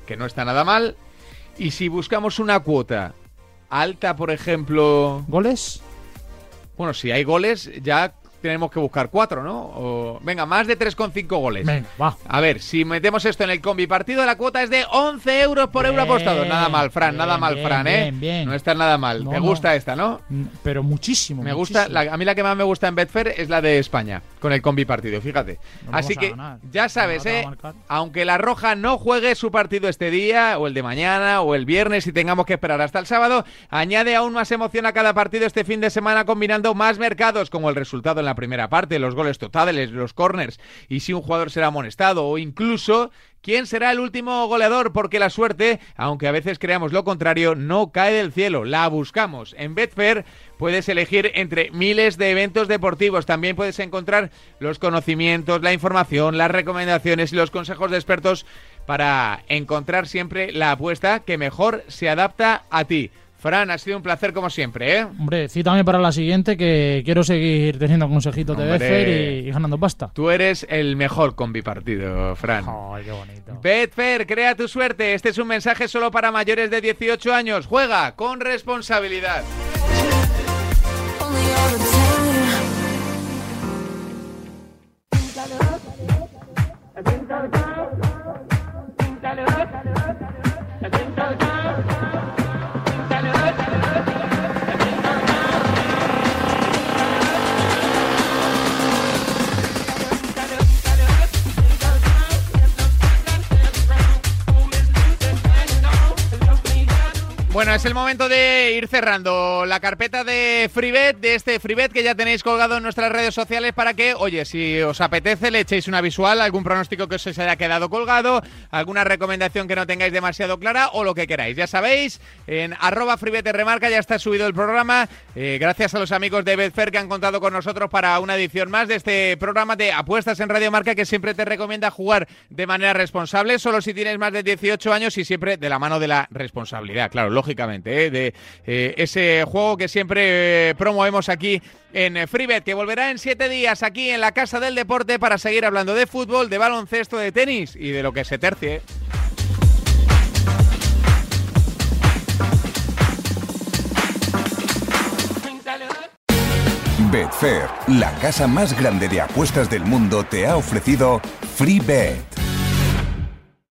que no está nada mal. Y si buscamos una cuota alta, por ejemplo... ¿Goles? Bueno, si hay goles, ya tenemos que buscar cuatro, ¿no? O- venga, más de 3,5 goles. Venga, va. A ver, si metemos esto en el combi partido, la cuota es de 11 euros por euro apostado. Nada mal, Fran, nada mal, bien, Fran, ¿eh? bien, bien. No está nada mal. No, Me no. gusta esta, ¿no? Mm, Pero muchísimo. Me gusta, la- a mí la que más me gusta en Betfair es la de España, con el combi partido, fíjate. Así que ya sabes, ¿eh? Aunque la Roja no juegue su partido este día, o el de mañana, o el viernes, y tengamos que esperar hasta el sábado, añade aún más emoción a cada partido este fin de semana combinando más mercados, como el resultado en la primera parte, los goles totales, los corners, y si un jugador será amonestado, o incluso quién será el último goleador, porque la suerte, aunque a veces creamos lo contrario, no cae del cielo, la buscamos. En Betfair puedes elegir entre miles de eventos deportivos, también puedes encontrar los conocimientos, la información, las recomendaciones y los consejos de expertos para encontrar siempre la apuesta que mejor se adapta a ti. Fran, ha sido un placer como siempre, ¿eh? Hombre, cítame para la siguiente que quiero seguir teniendo consejitos de Betfair y, ganando pasta. Tú eres el mejor con bipartido, Fran. ¡Ay, qué bonito! Betfair, crea tu suerte. Este es un mensaje solo para mayores de 18 años. Juega con responsabilidad. Bueno, es el momento de ir cerrando la carpeta de FreeBet, de este FreeBet que ya tenéis colgado en nuestras redes sociales para que, oye, si os apetece, le echéis una visual, algún pronóstico que os haya quedado colgado, alguna recomendación que no tengáis demasiado clara o lo que queráis. Ya sabéis, en arroba FreeBet remarca ya está subido el programa. Eh, gracias a los amigos de Betfair que han contado con nosotros para una edición más de este programa de apuestas en Radio Marca que siempre te recomienda jugar de manera responsable, solo si tienes más de 18 años y siempre de la mano de la responsabilidad. Claro, lógicamente, ¿eh? de eh, ese juego que siempre eh, promovemos aquí en FreeBet, que volverá en siete días aquí en la Casa del Deporte para seguir hablando de fútbol, de baloncesto, de tenis y de lo que se tercie. Betfair, la casa más grande de apuestas del mundo, te ha ofrecido FreeBet.